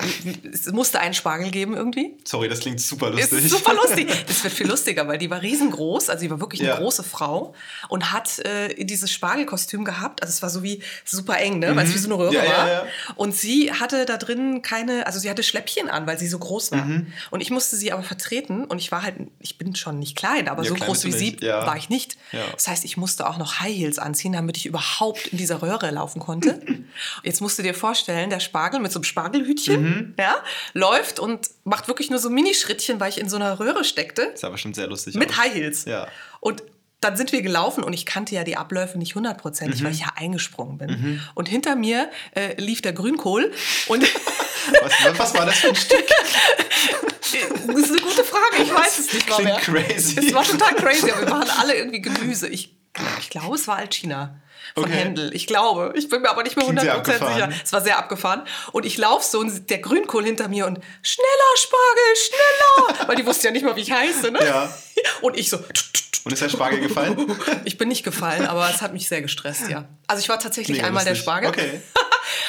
es musste einen Spargel geben irgendwie. Sorry, das klingt super lustig. Ist super lustig. Das wird viel lustiger, weil die war riesengroß, also sie war wirklich eine ja. große Frau und hat äh, dieses Spargelkostüm gehabt. Also es war so wie super eng, ne? Mhm. weil es wie so eine Röhre ja, war. Ja, und sie hatte da drin keine, also sie hatte Schläppchen an, weil sie so groß war. Mhm. Und ich musste sie aber vertreten und ich war halt, ich bin schon nicht klein, aber so groß wie sie war ich nicht. Das heißt, ich musste auch noch High Heels anziehen, damit ich überhaupt in dieser Röhre laufen konnte. Jetzt musst du dir vorstellen, vorstellen, der Spargel mit so einem Spargelhütchen, mhm. ja, läuft und macht wirklich nur so Minischrittchen, weil ich in so einer Röhre steckte. Das ist aber schon sehr lustig. Mit auch. High Heels. Ja. Und dann sind wir gelaufen und ich kannte ja die Abläufe nicht hundertprozentig, mhm. weil ich ja eingesprungen bin. Mhm. Und hinter mir äh, lief der Grünkohl und was, was, war das für ein Stück? Das ist eine gute Frage, ich weiß es nicht Klingt crazy. Es war total crazy, aber wir waren alle irgendwie Gemüse. Ich, ich glaube, es war Alcina von okay. Händel. Ich glaube. Ich bin mir aber nicht mehr 100% sicher. Es war sehr abgefahren. Und ich laufe so und der Grünkohl hinter mir und schneller, Spargel, schneller. Weil die wusste ja nicht mal, wie ich heiße. Ne? Ja. Und ich so. Und ist der Spargel gefallen? Ich bin nicht gefallen, aber es hat mich sehr gestresst, ja. Also ich war tatsächlich Mega einmal der Spargel. Okay.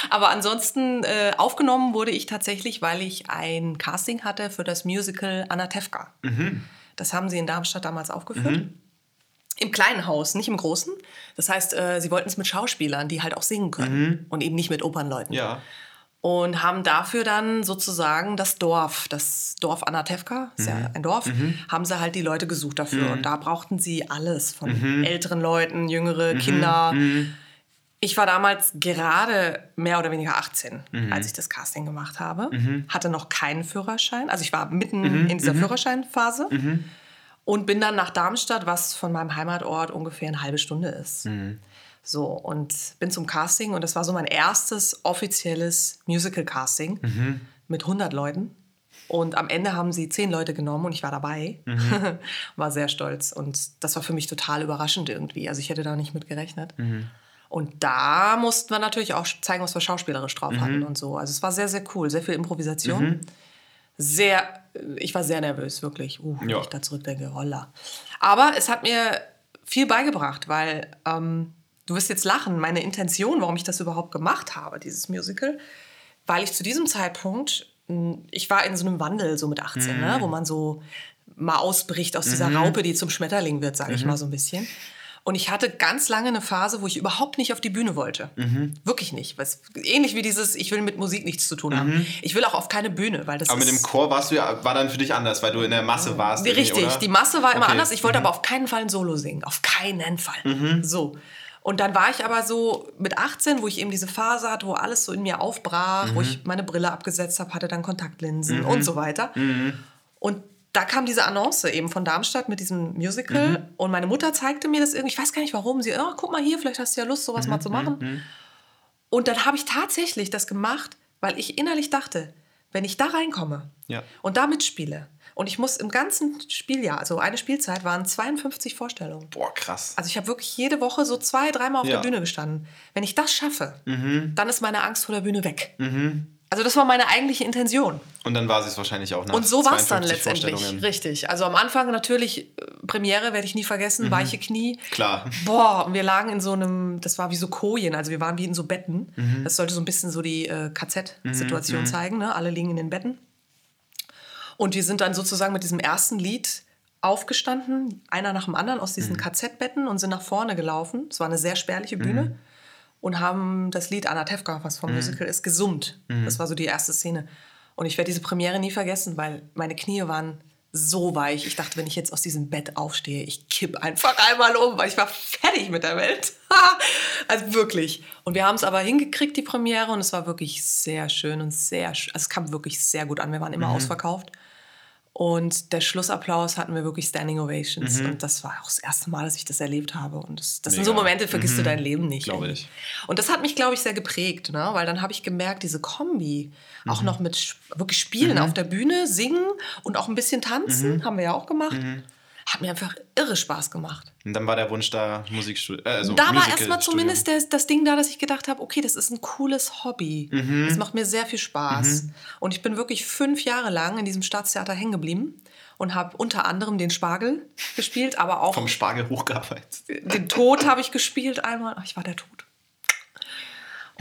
aber ansonsten äh, aufgenommen wurde ich tatsächlich, weil ich ein Casting hatte für das Musical Anatevka. Mhm. Das haben sie in Darmstadt damals aufgeführt. Mhm. Im kleinen Haus, nicht im großen. Das heißt, äh, sie wollten es mit Schauspielern, die halt auch singen können mhm. und eben nicht mit Opernleuten. Ja. Und haben dafür dann sozusagen das Dorf, das Dorf Anatevka, ist mhm. ja ein Dorf, mhm. haben sie halt die Leute gesucht dafür. Mhm. Und da brauchten sie alles von mhm. älteren Leuten, jüngere mhm. Kinder. Ich war damals gerade mehr oder weniger 18, als ich das Casting gemacht habe. Hatte noch keinen Führerschein. Also ich war mitten in dieser Führerscheinphase und bin dann nach Darmstadt, was von meinem Heimatort ungefähr eine halbe Stunde ist. Mhm. So, und bin zum Casting und das war so mein erstes offizielles Musical-Casting mhm. mit 100 Leuten. Und am Ende haben sie zehn Leute genommen und ich war dabei. Mhm. war sehr stolz. Und das war für mich total überraschend irgendwie. Also ich hätte da nicht mit gerechnet. Mhm. Und da mussten wir natürlich auch zeigen, was wir schauspielerisch drauf mhm. hatten und so. Also es war sehr, sehr cool. Sehr viel Improvisation. Mhm sehr, ich war sehr nervös, wirklich. Uh, wenn ja. ich da zurückdenke, holla. Aber es hat mir viel beigebracht, weil ähm, du wirst jetzt lachen, meine Intention, warum ich das überhaupt gemacht habe, dieses Musical, weil ich zu diesem Zeitpunkt, hm, ich war in so einem Wandel, so mit 18, ne, mhm. ne, wo man so mal ausbricht aus dieser mhm. Raupe, die zum Schmetterling wird, sage mhm. ich mal so ein bisschen. Und ich hatte ganz lange eine Phase, wo ich überhaupt nicht auf die Bühne wollte. Mhm. Wirklich nicht. Was, ähnlich wie dieses, ich will mit Musik nichts zu tun mhm. haben. Ich will auch auf keine Bühne, weil das Aber mit dem Chor warst du ja, war dann für dich anders, weil du in der Masse warst. Richtig, die Masse war immer okay. anders. Ich wollte mhm. aber auf keinen Fall ein Solo singen. Auf keinen Fall. Mhm. So. Und dann war ich aber so mit 18, wo ich eben diese Phase hatte, wo alles so in mir aufbrach, wo ich meine Brille abgesetzt habe, hatte dann Kontaktlinsen und so weiter. Und da kam diese Annonce eben von Darmstadt mit diesem Musical mhm. und meine Mutter zeigte mir das irgendwie, ich weiß gar nicht warum, sie, oh, guck mal hier, vielleicht hast du ja Lust, sowas mhm. mal zu machen. Mhm. Und dann habe ich tatsächlich das gemacht, weil ich innerlich dachte, wenn ich da reinkomme ja. und da mitspiele und ich muss im ganzen Spieljahr, also eine Spielzeit, waren 52 Vorstellungen. Boah, krass. Also ich habe wirklich jede Woche so zwei, dreimal auf ja. der Bühne gestanden. Wenn ich das schaffe, mhm. dann ist meine Angst vor der Bühne weg. Mhm. Also das war meine eigentliche Intention. Und dann war sie es wahrscheinlich auch nach Und so war es dann letztendlich, richtig. Also am Anfang natürlich, äh, Premiere werde ich nie vergessen, mhm. weiche Knie. Klar. Boah, und wir lagen in so einem, das war wie so Kojen, also wir waren wie in so Betten. Mhm. Das sollte so ein bisschen so die äh, KZ-Situation mhm. zeigen, ne? alle liegen in den Betten. Und wir sind dann sozusagen mit diesem ersten Lied aufgestanden, einer nach dem anderen aus diesen mhm. KZ-Betten und sind nach vorne gelaufen. Es war eine sehr spärliche Bühne. Und haben das Lied Anna Tefka, was vom mhm. Musical ist, gesummt. Mhm. Das war so die erste Szene. Und ich werde diese Premiere nie vergessen, weil meine Knie waren so weich. Ich dachte, wenn ich jetzt aus diesem Bett aufstehe, ich kipp einfach einmal um, weil ich war fertig mit der Welt. also wirklich. Und wir haben es aber hingekriegt, die Premiere, und es war wirklich sehr schön und sehr, also es kam wirklich sehr gut an. Wir waren immer mhm. ausverkauft. Und der Schlussapplaus hatten wir wirklich Standing Ovations. Mhm. Und das war auch das erste Mal, dass ich das erlebt habe. Und das, das sind so Momente, vergisst mhm. du dein Leben nicht. Glaube ich. Und das hat mich, glaube ich, sehr geprägt, ne? weil dann habe ich gemerkt, diese Kombi, mhm. auch noch mit wirklich Spielen mhm. auf der Bühne, singen und auch ein bisschen tanzen, mhm. haben wir ja auch gemacht. Hat mir einfach irre Spaß gemacht. Und dann war der Wunsch da, Musikstudio. Äh, also da war erstmal zumindest der, das Ding da, dass ich gedacht habe, okay, das ist ein cooles Hobby. Mhm. Das macht mir sehr viel Spaß. Mhm. Und ich bin wirklich fünf Jahre lang in diesem Staatstheater hängen geblieben und habe unter anderem den Spargel gespielt, aber auch. Vom Spargel hochgearbeitet. Den Tod habe ich gespielt einmal. Ach, ich war der Tod.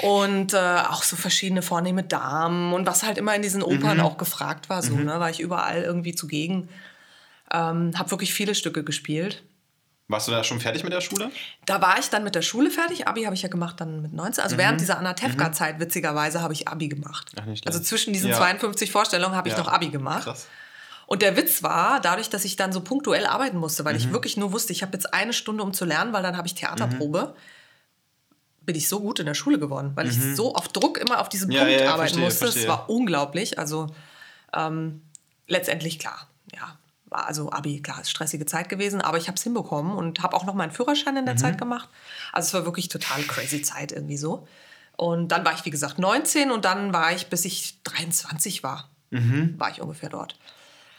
Und äh, auch so verschiedene vornehme Damen und was halt immer in diesen Opern mhm. auch gefragt war, so, mhm. ne, war ich überall irgendwie zugegen. Ähm, habe wirklich viele Stücke gespielt. Warst du da schon fertig mit der Schule? Da war ich dann mit der Schule fertig. Abi habe ich ja gemacht dann mit 19. Also mhm. während dieser Anatevka-Zeit, mhm. witzigerweise, habe ich Abi gemacht. Ach, also zwischen diesen ja. 52 Vorstellungen habe ich ja. noch Abi gemacht. Krass. Und der Witz war, dadurch, dass ich dann so punktuell arbeiten musste, weil mhm. ich wirklich nur wusste, ich habe jetzt eine Stunde, um zu lernen, weil dann habe ich Theaterprobe, mhm. bin ich so gut in der Schule geworden, weil ich mhm. so auf Druck immer auf diesen Punkt ja, arbeiten verstehe, musste. Es war unglaublich. Also ähm, letztendlich klar, also Abi, klar, ist stressige Zeit gewesen, aber ich habe es hinbekommen und habe auch noch meinen Führerschein in der mhm. Zeit gemacht. Also es war wirklich total crazy Zeit irgendwie so. Und dann war ich, wie gesagt, 19 und dann war ich, bis ich 23 war, mhm. war ich ungefähr dort.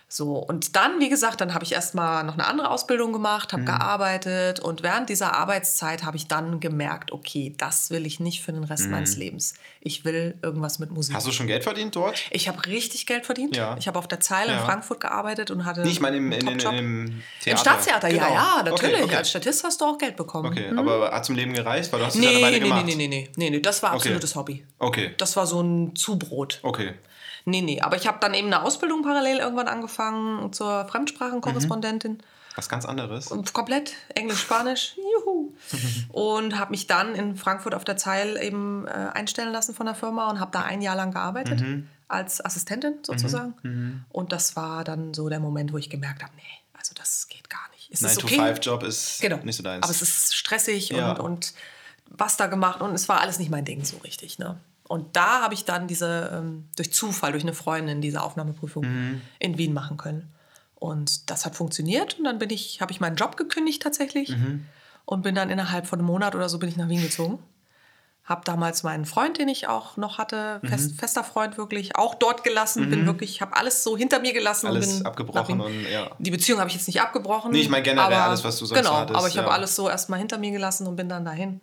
So, und dann, wie gesagt, dann habe ich erstmal noch eine andere Ausbildung gemacht, habe mhm. gearbeitet und während dieser Arbeitszeit habe ich dann gemerkt, okay, das will ich nicht für den Rest mhm. meines Lebens. Ich will irgendwas mit Musik. Hast du schon Geld verdient dort? Ich habe richtig Geld verdient. Ja. Ich habe auf der Zeile ja. in Frankfurt gearbeitet und hatte. Nee, ich meine im, in, in, im Theater. Im Staatstheater, genau. ja, ja, natürlich. Okay, okay. Als Statist hast du auch Geld bekommen. Okay, mhm. aber hat zum Leben gereicht? Weil du hast nee, es ja eine Weile nee, gemacht. Nee, nee, nee, nee, nee, das war absolutes okay. Hobby. Okay. Das war so ein Zubrot. Okay. Nee, nee, aber ich habe dann eben eine Ausbildung parallel irgendwann angefangen zur Fremdsprachenkorrespondentin. Mhm. Was ganz anderes. Und komplett Englisch, Spanisch. Juhu. und habe mich dann in Frankfurt auf der Zeil eben äh, einstellen lassen von der Firma und habe da ein Jahr lang gearbeitet mhm. als Assistentin sozusagen. Mhm. mhm. Und das war dann so der Moment, wo ich gemerkt habe, nee, also das geht gar nicht. Es 9-to-5-Job ist genau. nicht so deins. Aber es ist stressig ja. und, und was da gemacht und es war alles nicht mein Ding so richtig. Ne? Und da habe ich dann diese, ähm, durch Zufall, durch eine Freundin, diese Aufnahmeprüfung mhm. in Wien machen können. Und das hat funktioniert. Und dann bin ich, habe ich meinen Job gekündigt tatsächlich mhm. und bin dann innerhalb von einem Monat oder so bin ich nach Wien gezogen. Habe damals meinen Freund, den ich auch noch hatte, mhm. fest, fester Freund wirklich, auch dort gelassen. Bin mhm. wirklich, habe alles so hinter mir gelassen. Alles bin abgebrochen und ja. Die Beziehung habe ich jetzt nicht abgebrochen. Nee, ich meine generell aber, alles, was du sonst genau, hattest. aber ich ja. habe alles so erstmal hinter mir gelassen und bin dann dahin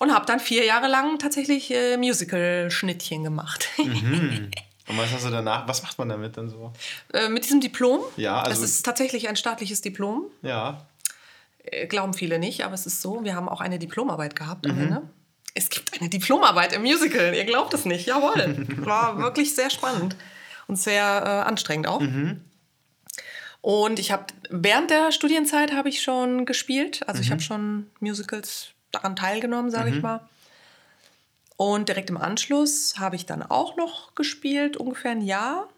und habe dann vier Jahre lang tatsächlich äh, Musical-Schnittchen gemacht. Mhm. Und was hast du danach? Was macht man damit dann so? Äh, mit diesem Diplom. Ja, also. Das ist tatsächlich ein staatliches Diplom. Ja. Äh, glauben viele nicht, aber es ist so. Wir haben auch eine Diplomarbeit gehabt am mhm. Ende. Es gibt eine Diplomarbeit im Musical. Ihr glaubt es nicht. Jawohl. War wirklich sehr spannend und sehr äh, anstrengend auch. Mhm. Und ich habe während der Studienzeit habe ich schon gespielt. Also mhm. ich habe schon Musicals daran teilgenommen, sage mhm. ich mal. Und direkt im Anschluss habe ich dann auch noch gespielt, ungefähr ein Jahr.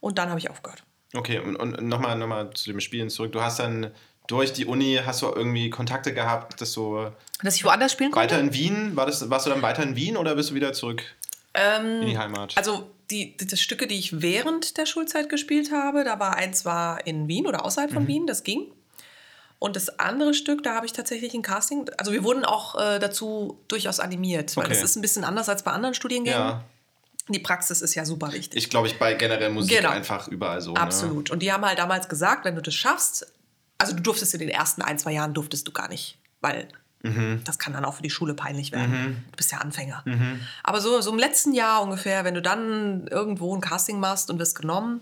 Und dann habe ich aufgehört. Okay, und, und nochmal noch mal zu dem Spielen zurück. Du hast dann durch die Uni, hast du irgendwie Kontakte gehabt, dass du... Dass ich woanders spielen konnte? Weiter in Wien? War das, warst du dann weiter in Wien oder bist du wieder zurück ähm, in die Heimat? Also die, die, die, Stücke, die ich während der Schulzeit gespielt habe, da war eins war in Wien oder außerhalb von mhm. Wien, das ging. Und das andere Stück, da habe ich tatsächlich ein Casting. Also wir wurden auch äh, dazu durchaus animiert, weil okay. das ist ein bisschen anders als bei anderen Studiengängen. Ja. Die Praxis ist ja super wichtig. Ich glaube, ich bei generell Musik genau. einfach überall so. Ne? Absolut. Ne? Und die haben halt damals gesagt, wenn du das schaffst, also du durftest in den ersten ein, zwei Jahren durftest du gar nicht, weil mhm. das kann dann auch für die Schule peinlich werden. Mhm. Du bist ja Anfänger. Mhm. Aber so, so im letzten Jahr ungefähr, wenn du dann irgendwo ein Casting machst und wirst genommen,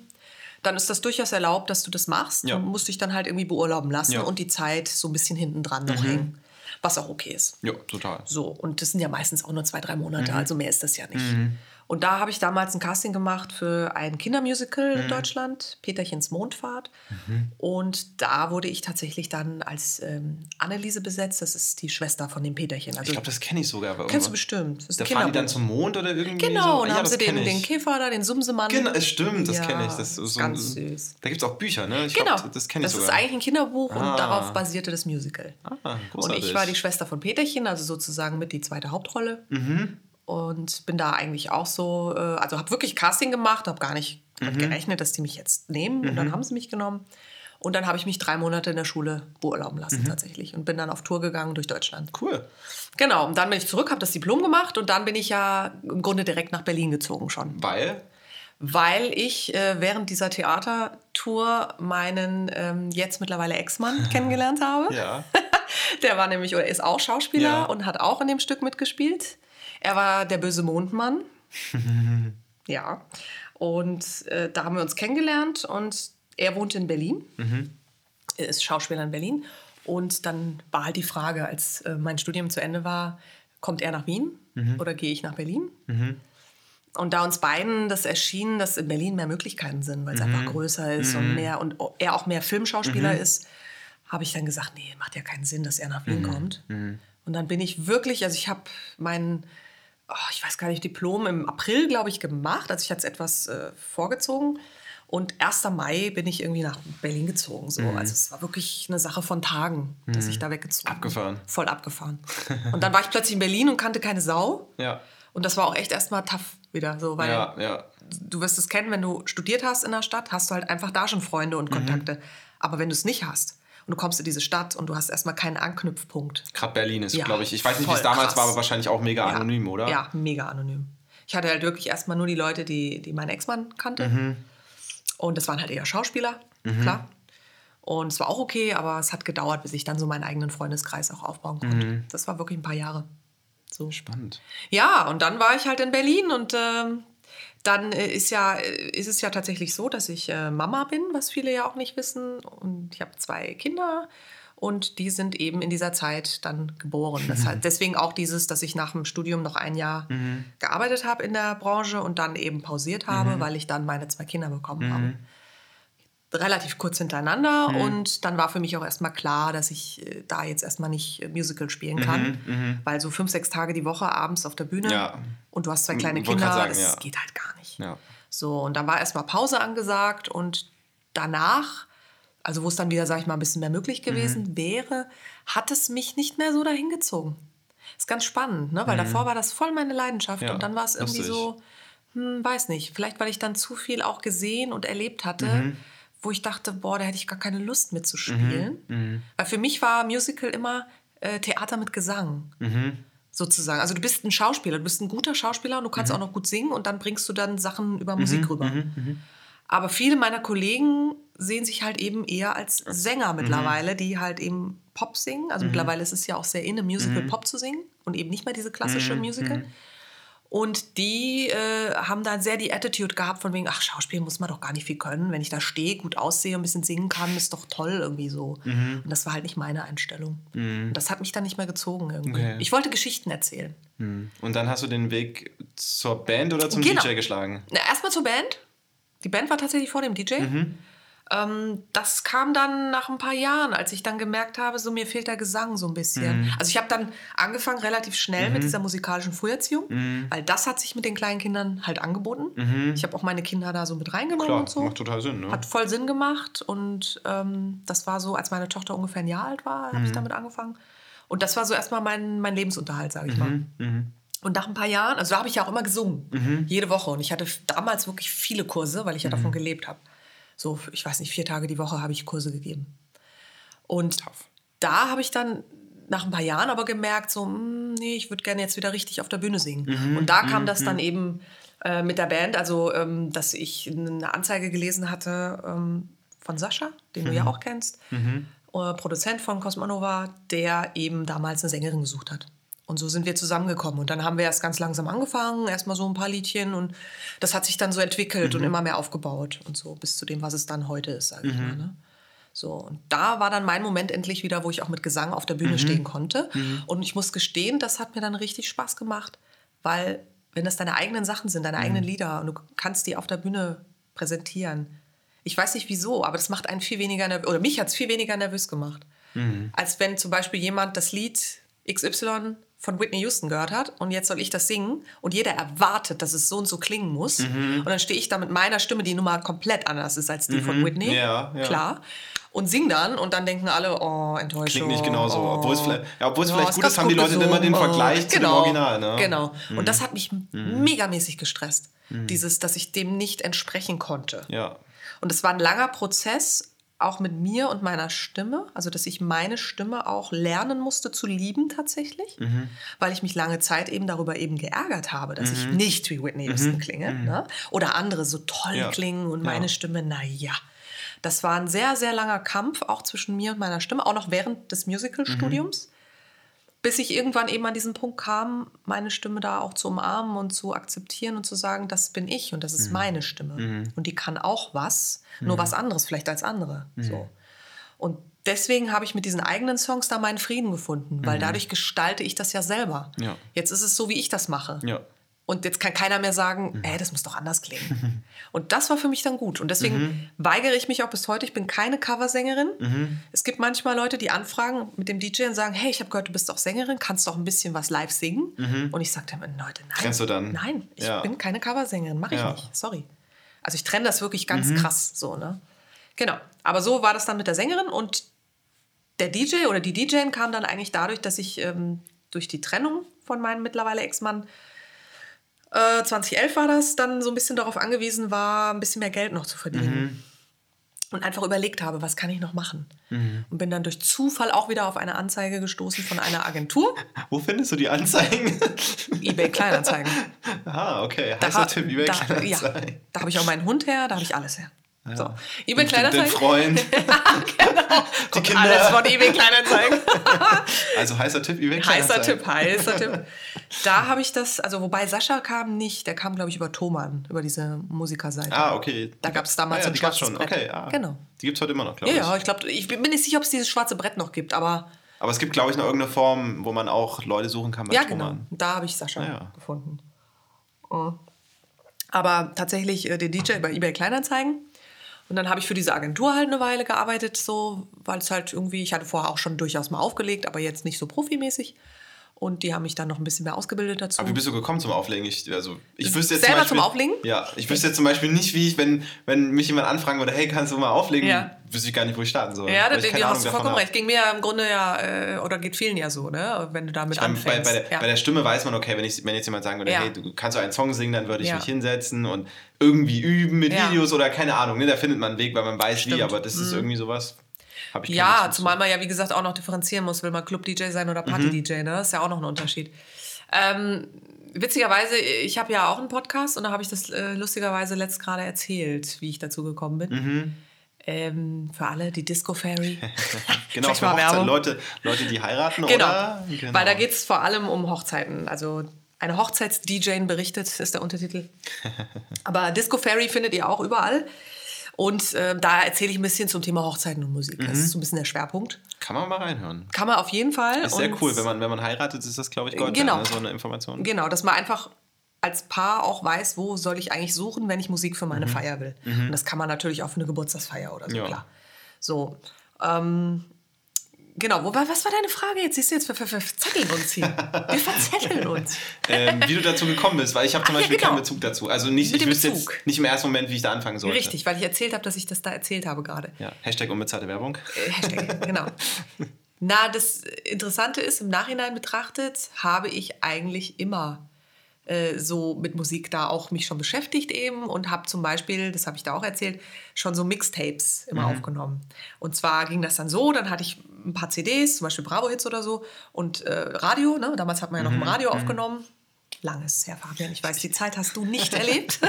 dann ist das durchaus erlaubt, dass du das machst. Ja. Du musst dich dann halt irgendwie beurlauben lassen ja. und die Zeit so ein bisschen hinten dran noch mhm. hängen. Was auch okay ist. Ja, total. So, und das sind ja meistens auch nur zwei, drei Monate, mhm. also mehr ist das ja nicht. Mhm. Und da habe ich damals ein Casting gemacht für ein Kindermusical mhm. in Deutschland, Peterchens Mondfahrt. Mhm. Und da wurde ich tatsächlich dann als ähm, Anneliese besetzt. Das ist die Schwester von dem Peterchen. Also, ich glaube, das kenne ich sogar. Kennst du bestimmt. Das da fahren die dann zum Mond oder irgendwie Genau, so? und ja, haben sie den, den Käfer da, den Sumsemann. Genau, es stimmt, das ja, kenne ich. Das ist so ganz süß. Da gibt es auch Bücher, ne? Ich genau, glaub, das kenne ich Das sogar. ist eigentlich ein Kinderbuch ah. und darauf basierte das Musical. Ah, und ich war die Schwester von Peterchen, also sozusagen mit die zweite Hauptrolle. Mhm und bin da eigentlich auch so, äh, also habe wirklich Casting gemacht, habe gar nicht mhm. gerechnet, dass die mich jetzt nehmen mhm. und dann mhm. haben sie mich genommen. Und dann habe ich mich drei Monate in der Schule beurlauben lassen mhm. tatsächlich und bin dann auf Tour gegangen durch Deutschland. Cool. Genau, und dann bin ich zurück, habe das Diplom gemacht und dann bin ich ja im Grunde direkt nach Berlin gezogen schon. Weil? Weil ich äh, während dieser Theatertour meinen ähm, jetzt mittlerweile Ex-Mann kennengelernt habe. Ja. Der war nämlich oder ist auch Schauspieler ja. und hat auch in dem Stück mitgespielt. Er war der böse Mondmann. ja. Und äh, da haben wir uns kennengelernt und er wohnt in Berlin. Mhm. Er ist Schauspieler in Berlin. Und dann war halt die Frage, als äh, mein Studium zu Ende war, kommt er nach Wien mhm. oder gehe ich nach Berlin? Mhm. Und da uns beiden das erschien, dass in Berlin mehr Möglichkeiten sind, weil es mhm. einfach größer ist und mhm. mehr und er auch mehr Filmschauspieler mhm. ist, habe ich dann gesagt, nee, macht ja keinen Sinn, dass er nach Wien kommt. Und dann bin ich wirklich, also ich habe meinen oh, ich weiß gar nicht, Diplom im April, glaube ich, gemacht. Also ich hatte es etwas äh, vorgezogen. Und 1. Mai bin ich irgendwie nach Berlin gezogen. So. Mhm. Also es war wirklich eine Sache von Tagen, dass mhm. ich da weggezogen bin. Abgefahren. Voll abgefahren. und dann war ich plötzlich in Berlin und kannte keine Sau. Ja. Und das war auch echt erstmal tough wieder. So, weil ja, ja. du wirst es kennen, wenn du studiert hast in der Stadt, hast du halt einfach da schon Freunde und mhm. Kontakte. Mhm. Aber wenn du es nicht hast, und du kommst in diese Stadt und du hast erstmal keinen Anknüpfpunkt. Gerade Berlin ist, ja, glaube ich, ich weiß nicht, wie es damals krass. war, aber wahrscheinlich auch mega ja, anonym, oder? Ja, mega anonym. Ich hatte halt wirklich erstmal nur die Leute, die, die mein Ex-Mann kannte. Mhm. Und das waren halt eher Schauspieler, mhm. klar. Und es war auch okay, aber es hat gedauert, bis ich dann so meinen eigenen Freundeskreis auch aufbauen konnte. Mhm. Das war wirklich ein paar Jahre. So. Spannend. Ja, und dann war ich halt in Berlin und äh, dann äh, ist, ja, äh, ist es ja tatsächlich so, dass ich äh, Mama bin, was viele ja auch nicht wissen. Und ich habe zwei Kinder und die sind eben in dieser Zeit dann geboren. Das heißt, deswegen auch dieses, dass ich nach dem Studium noch ein Jahr mhm. gearbeitet habe in der Branche und dann eben pausiert habe, mhm. weil ich dann meine zwei Kinder bekommen mhm. habe relativ kurz hintereinander mhm. und dann war für mich auch erstmal klar, dass ich äh, da jetzt erstmal nicht äh, Musical spielen kann, mhm, mhm, weil so fünf, sechs Tage die Woche abends auf der Bühne ja. und du hast zwei kleine Kinder, sagen, das ja. geht halt gar nicht. Ja. So, und dann war erstmal Pause angesagt und danach, also wo es dann wieder, sag ich mal, ein bisschen mehr möglich gewesen mhm. wäre, hat es mich nicht mehr so dahin gezogen. Ist ganz spannend, ne? weil mhm. davor war das voll meine Leidenschaft und dann war es irgendwie so, hm, weiß nicht, vielleicht weil ich dann zu viel auch gesehen und erlebt hatte mhm wo ich dachte, boah, da hätte ich gar keine Lust mitzuspielen. Mhm, mhm. Weil für mich war Musical immer äh, Theater mit Gesang. Mhm. Sozusagen. Also du bist ein Schauspieler, du bist ein guter Schauspieler und du kannst mhm. auch noch gut singen und dann bringst du dann Sachen über Musik mhm, rüber. Mhm, Aber viele meiner Kollegen sehen sich halt eben eher als Sänger mittlerweile, die halt eben Pop singen. Also mittlerweile ist es ja auch sehr in, im Musical Pop zu singen und eben nicht mehr diese klassische Musical. Und die äh, haben dann sehr die Attitude gehabt von wegen, ach, Schauspiel muss man doch gar nicht viel können. Wenn ich da stehe, gut aussehe und ein bisschen singen kann, ist doch toll irgendwie so. Mhm. Und das war halt nicht meine Einstellung. Mhm. Und das hat mich dann nicht mehr gezogen irgendwie. Okay. Ich wollte Geschichten erzählen. Mhm. Und dann hast du den Weg zur Band oder zum genau. DJ geschlagen? Na, erstmal zur Band. Die Band war tatsächlich vor dem DJ. Ähm, das kam dann nach ein paar Jahren, als ich dann gemerkt habe, so mir fehlt der Gesang so ein bisschen. Mhm. Also ich habe dann angefangen relativ schnell mhm. mit dieser musikalischen Früherziehung, mhm. weil das hat sich mit den kleinen Kindern halt angeboten. Mhm. Ich habe auch meine Kinder da so mit reingenommen Klar, und so. Macht total Sinn. Ne? Hat voll Sinn gemacht und ähm, das war so, als meine Tochter ungefähr ein Jahr alt war, habe ich mhm. damit angefangen. Und das war so erstmal mein, mein Lebensunterhalt, sage ich mal. Mhm. Und nach ein paar Jahren, also da habe ich ja auch immer gesungen, jede Woche. Und ich hatte damals wirklich viele Kurse, weil ich ja davon gelebt habe so, ich weiß nicht, vier Tage die Woche habe ich Kurse gegeben. Und Tough. da habe ich dann nach ein paar Jahren aber gemerkt, so, mh, hm, nee, ich würde gerne jetzt wieder richtig auf der Bühne singen. Mhm, und da kam mhm, das dann mhm. eben äh, mit der Band, also ähm, dass ich eine Anzeige gelesen hatte ähm, von Sascha, den du ja mhm. auch kennst, mhm. äh, Produzent von Cosmonova, der eben damals eine Sängerin gesucht hat. Und so sind wir zusammengekommen. Und dann haben wir erst ganz langsam angefangen, erstmal so ein paar Liedchen und das hat sich dann so entwickelt mhm. und immer mehr aufgebaut und so bis zu dem, was es dann heute ist, sage ich mhm. mal. Ne? So, und da war dann mein Moment endlich wieder, wo ich auch mit Gesang auf der Bühne mhm. stehen konnte. Mhm. Und ich muss gestehen, das hat mir dann richtig Spaß gemacht, weil wenn das deine eigenen Sachen sind, deine eigenen mhm. Lieder und du kannst die auf der Bühne präsentieren. Ich weiß nicht wieso, aber das macht einen viel weniger nervös, oder mich hat es viel weniger nervös gemacht. Als wenn zum Beispiel jemand das Lied XY von Whitney Houston gehört hat und jetzt soll ich das singen und jeder erwartet, dass es so und so klingen muss. Mhm. Und dann stehe ich da mit meiner Stimme, die nun mal komplett anders ist als die mhm. von Whitney. Ja, ja. Klar. Und sing dann und dann denken alle, oh, Enttäuschung. Klingt nicht genauso. Oh, obwohl es vielleicht, ja, obwohl es oh, vielleicht gut ist, haben die Leute immer den Vergleich oh, zu genau, dem Original. Ne? Genau. Mhm. Und das hat mich mhm. megamäßig gestresst. Mhm. Dieses, dass ich dem nicht entsprechen konnte. Ja. Und es war ein langer Prozess, auch mit mir und meiner Stimme, also dass ich meine Stimme auch lernen musste zu lieben tatsächlich, mhm. weil ich mich lange Zeit eben darüber eben geärgert habe, dass mhm. ich nicht wie Whitney Houston mhm. klinge mhm. ne? oder andere so toll ja. klingen und meine ja. Stimme, naja. Das war ein sehr, sehr langer Kampf auch zwischen mir und meiner Stimme, auch noch während des Musical-Studiums. Mhm bis ich irgendwann eben an diesen Punkt kam, meine Stimme da auch zu umarmen und zu akzeptieren und zu sagen, das bin ich und das ist mhm. meine Stimme. Mhm. Und die kann auch was, mhm. nur was anderes vielleicht als andere. Mhm. So. Und deswegen habe ich mit diesen eigenen Songs da meinen Frieden gefunden, weil mhm. dadurch gestalte ich das ja selber. Ja. Jetzt ist es so, wie ich das mache. Ja. Und jetzt kann keiner mehr sagen, mhm. ey, das muss doch anders klingen. und das war für mich dann gut. Und deswegen mhm. weigere ich mich auch bis heute. Ich bin keine Coversängerin. Mhm. Es gibt manchmal Leute, die anfragen mit dem DJ und sagen, hey, ich habe gehört, du bist doch Sängerin, kannst doch ein bisschen was live singen? Mhm. Und ich sage dann, Leute, nein. Trennst du dann? Nein, ich ja. bin keine Coversängerin, mache ich ja. nicht. Sorry. Also ich trenne das wirklich ganz mhm. krass so, ne? Genau. Aber so war das dann mit der Sängerin und der DJ oder die DJ kam dann eigentlich dadurch, dass ich ähm, durch die Trennung von meinem mittlerweile Ex-Mann 2011 äh, war das, dann so ein bisschen darauf angewiesen war, ein bisschen mehr Geld noch zu verdienen. Mhm. Und einfach überlegt habe, was kann ich noch machen? Mhm. Und bin dann durch Zufall auch wieder auf eine Anzeige gestoßen von einer Agentur. Wo findest du die Anzeigen? eBay Kleinanzeigen. Ah, okay. Heißer da, Tipp, eBay Kleinanzeigen. Ja, da habe ich auch meinen Hund her, da habe ich alles her. Ja. So. eBay Kleinanzeigen. Den Freund. genau. Die Kinder. Alles von eBay Kleinanzeigen. also heißer Tipp, eBay Kleinanzeigen. Heißer Tipp, heißer Tipp. Da habe ich das, also wobei Sascha kam nicht, der kam glaube ich über Thomann, über diese Musikerseite. Ah, okay. Da gab es damals ah, ja, ein schwarzes schon. Brett. Okay, ah. Genau. Die gibt es heute immer noch, glaube ich. Ja, ich glaube, ich bin nicht sicher, ob es dieses schwarze Brett noch gibt, aber... Aber es gibt, glaube ich, noch irgendeine Form, wo man auch Leute suchen kann bei Ja, genau. Da habe ich Sascha ah, gefunden. Oh. Aber tatsächlich äh, den DJ bei eBay Kleinanzeigen und dann habe ich für diese Agentur halt eine Weile gearbeitet, so, weil es halt irgendwie, ich hatte vorher auch schon durchaus mal aufgelegt, aber jetzt nicht so profimäßig. Und die haben mich dann noch ein bisschen mehr ausgebildet dazu. Aber wie bist du gekommen zum Auflegen? Ich, also, ich wüsste jetzt Selber zum, Beispiel, zum Auflegen? Ja, ich wüsste jetzt zum Beispiel nicht, wie ich, wenn, wenn mich jemand anfragen würde, hey, kannst du mal auflegen? Ja. Wüsste ich gar nicht, wo ich starten soll. Ja, da hast du vollkommen recht. Ging mir ja im Grunde ja, äh, oder geht vielen ja so, ne? wenn du damit ich mein, anfängst. Bei, bei, der, ja. bei, der, Stimme weiß man, okay, wenn, ich, wenn jetzt jemand sagen würde, ja. hey, du kannst du einen Song singen, dann würde ich mich hinsetzen und irgendwie üben mit Videos oder keine Ahnung. Ne? Da findet man einen Weg, weil man weiß Stimmt. wie, aber das ist mhm. irgendwie sowas ja, zumal man ja, wie gesagt, auch noch differenzieren muss, will man Club-DJ sein oder Party-DJ, mhm. ne? Das ist ja auch noch ein Unterschied. Ähm, witzigerweise, ich habe ja auch einen Podcast und da habe ich das äh, lustigerweise letzt gerade erzählt, wie ich dazu gekommen bin. Mhm. Ähm, für alle, die Disco Fairy. genau, für Hochzeit, Leute, Leute, die heiraten, genau. oder? Genau. Weil da geht es vor allem um Hochzeiten. Also eine Hochzeits-DJ berichtet, ist der Untertitel. Aber Disco Fairy findet ihr auch überall. Und äh, da erzähle ich ein bisschen zum Thema Hochzeiten und Musik. Mhm. Das ist so ein bisschen der Schwerpunkt. Kann man mal reinhören. Kann man auf jeden Fall. Ist sehr cool. Wenn man, wenn man heiratet, ist das, glaube ich, Gold genau. ne? so eine Information. Genau, dass man einfach als Paar auch weiß, wo soll ich eigentlich suchen, wenn ich Musik für meine mhm. Feier will. Mhm. Und das kann man natürlich auch für eine Geburtstagsfeier oder so, ja. klar. So. Ähm, Genau, wobei, was war deine Frage jetzt? Siehst du jetzt, wir, wir, wir verzetteln uns hier. Wir verzetteln uns. ähm, wie du dazu gekommen bist, weil ich habe zum Ach, Beispiel ja, genau. keinen Bezug dazu. Also nicht, ich wüsste jetzt nicht im ersten Moment, wie ich da anfangen sollte. Richtig, weil ich erzählt habe, dass ich das da erzählt habe gerade. Ja, Hashtag unbezahlte Werbung. Äh, Hashtag, genau. Na, das Interessante ist, im Nachhinein betrachtet, habe ich eigentlich immer äh, so mit Musik da auch mich schon beschäftigt eben und habe zum Beispiel, das habe ich da auch erzählt, schon so Mixtapes immer mhm. aufgenommen. Und zwar ging das dann so, dann hatte ich ein paar CDs, zum Beispiel Bravo-Hits oder so und äh, Radio, ne? damals hat man ja noch mhm. im Radio mhm. aufgenommen. Langes her, Fabian. Ich weiß, die Zeit hast du nicht erlebt.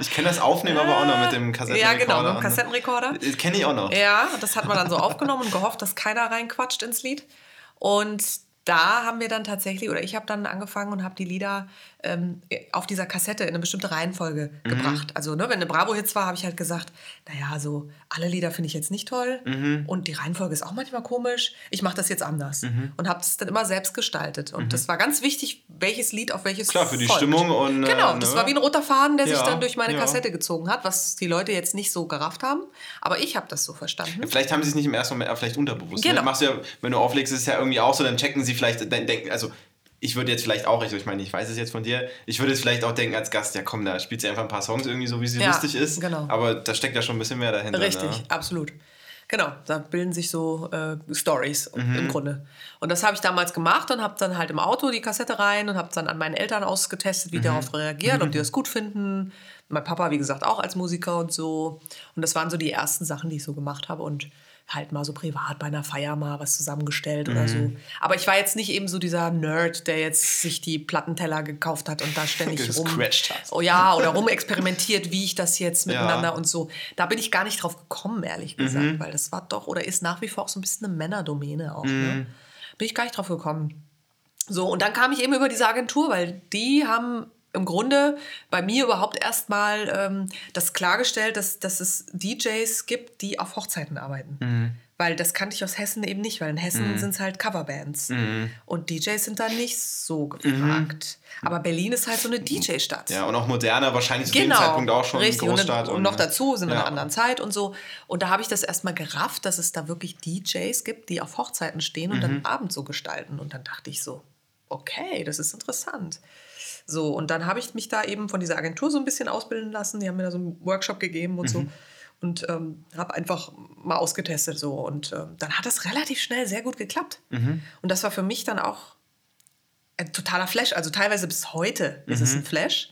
ich kenne das Aufnehmen aber auch noch mit dem Kassettenrekorder. Ja, genau, mit dem Kassettenrekorder. Kenne ich auch noch. Ja, das hat man dann so aufgenommen und gehofft, dass keiner reinquatscht ins Lied. Und da haben wir dann tatsächlich, oder ich habe dann angefangen und habe die Lieder ähm, auf dieser Kassette in eine bestimmte Reihenfolge mhm. gebracht. Also, ne, wenn eine Bravo-Hits war, habe ich halt gesagt, naja, so alle Lieder finde ich jetzt nicht toll mhm. und die Reihenfolge ist auch manchmal komisch. Ich mache das jetzt anders mhm. und habe es dann immer selbst gestaltet. Und mhm. das war ganz wichtig, welches Lied auf welches Klar, für die folgt. Stimmung und. Genau, äh, das ne? war wie ein roter Faden, der ja, sich dann durch meine ja. Kassette gezogen hat, was die Leute jetzt nicht so gerafft haben. Aber ich habe das so verstanden. Ja, vielleicht haben sie es nicht im ersten Moment, vielleicht unterbewusst. Ne? Genau. Ne? Machst du ja, wenn du auflegst, ist es ja irgendwie auch so, dann checken sie vielleicht, denken, also ich würde jetzt vielleicht auch, ich meine, ich weiß es jetzt von dir, ich würde jetzt vielleicht auch denken als Gast, ja komm, da spielt sie einfach ein paar Songs irgendwie so, wie sie ja, lustig ist. Genau. Aber da steckt ja schon ein bisschen mehr dahinter. Richtig, ne? absolut. Genau, da bilden sich so äh, Stories mhm. im Grunde. Und das habe ich damals gemacht und habe dann halt im Auto die Kassette rein und habe dann an meinen Eltern ausgetestet, wie mhm. die darauf reagieren, mhm. ob die das gut finden. Mein Papa, wie gesagt, auch als Musiker und so. Und das waren so die ersten Sachen, die ich so gemacht habe. Und halt mal so privat bei einer Feier mal was zusammengestellt mhm. oder so. Mhm. Aber ich war jetzt nicht eben so dieser Nerd, der jetzt sich die Plattenteller gekauft hat und da ständig rum, hat. oh ja, oder rumexperimentiert, wie ich das jetzt miteinander ja. und so. Da bin ich gar nicht drauf gekommen, ehrlich gesagt, mhm. weil das war doch oder ist nach wie vor auch so ein bisschen eine Männerdomäne auch. Ne? Mhm. Ne? Bin ich gar nicht drauf gekommen. So, und dann kam ich eben über diese Agentur, weil die haben im Grunde bei mir überhaupt erstmal ähm, das klargestellt, dass, dass es DJs gibt, die auf Hochzeiten arbeiten. Mhm. Weil das kannte ich aus Hessen eben nicht, weil in Hessen mhm. sind es halt Coverbands. Mhm. Und DJs sind da nicht so gefragt. Mhm. Aber Berlin ist halt so eine DJ-Stadt. Ja, und auch moderner, wahrscheinlich zu genau, dem Zeitpunkt auch schon richtig. Großstadt. Und, und, noch dazu sind wir ja. in einer anderen Zeit und so. Und da habe ich das erstmal gerafft, dass es da wirklich DJs gibt, die auf Hochzeiten stehen und dann mhm. Abend so gestalten. Und dann dachte ich so, okay, das ist interessant. So, und dann habe ich mich da eben von dieser Agentur so ein bisschen ausbilden lassen. Die haben mir da so einen Workshop gegeben und mhm. so. Und ähm, habe einfach mal ausgetestet so. Und ähm, dann hat das relativ schnell sehr gut geklappt. Mhm. Und das war für mich dann auch ein totaler Flash. Also teilweise bis heute mhm. ist es mhm. ein Flash.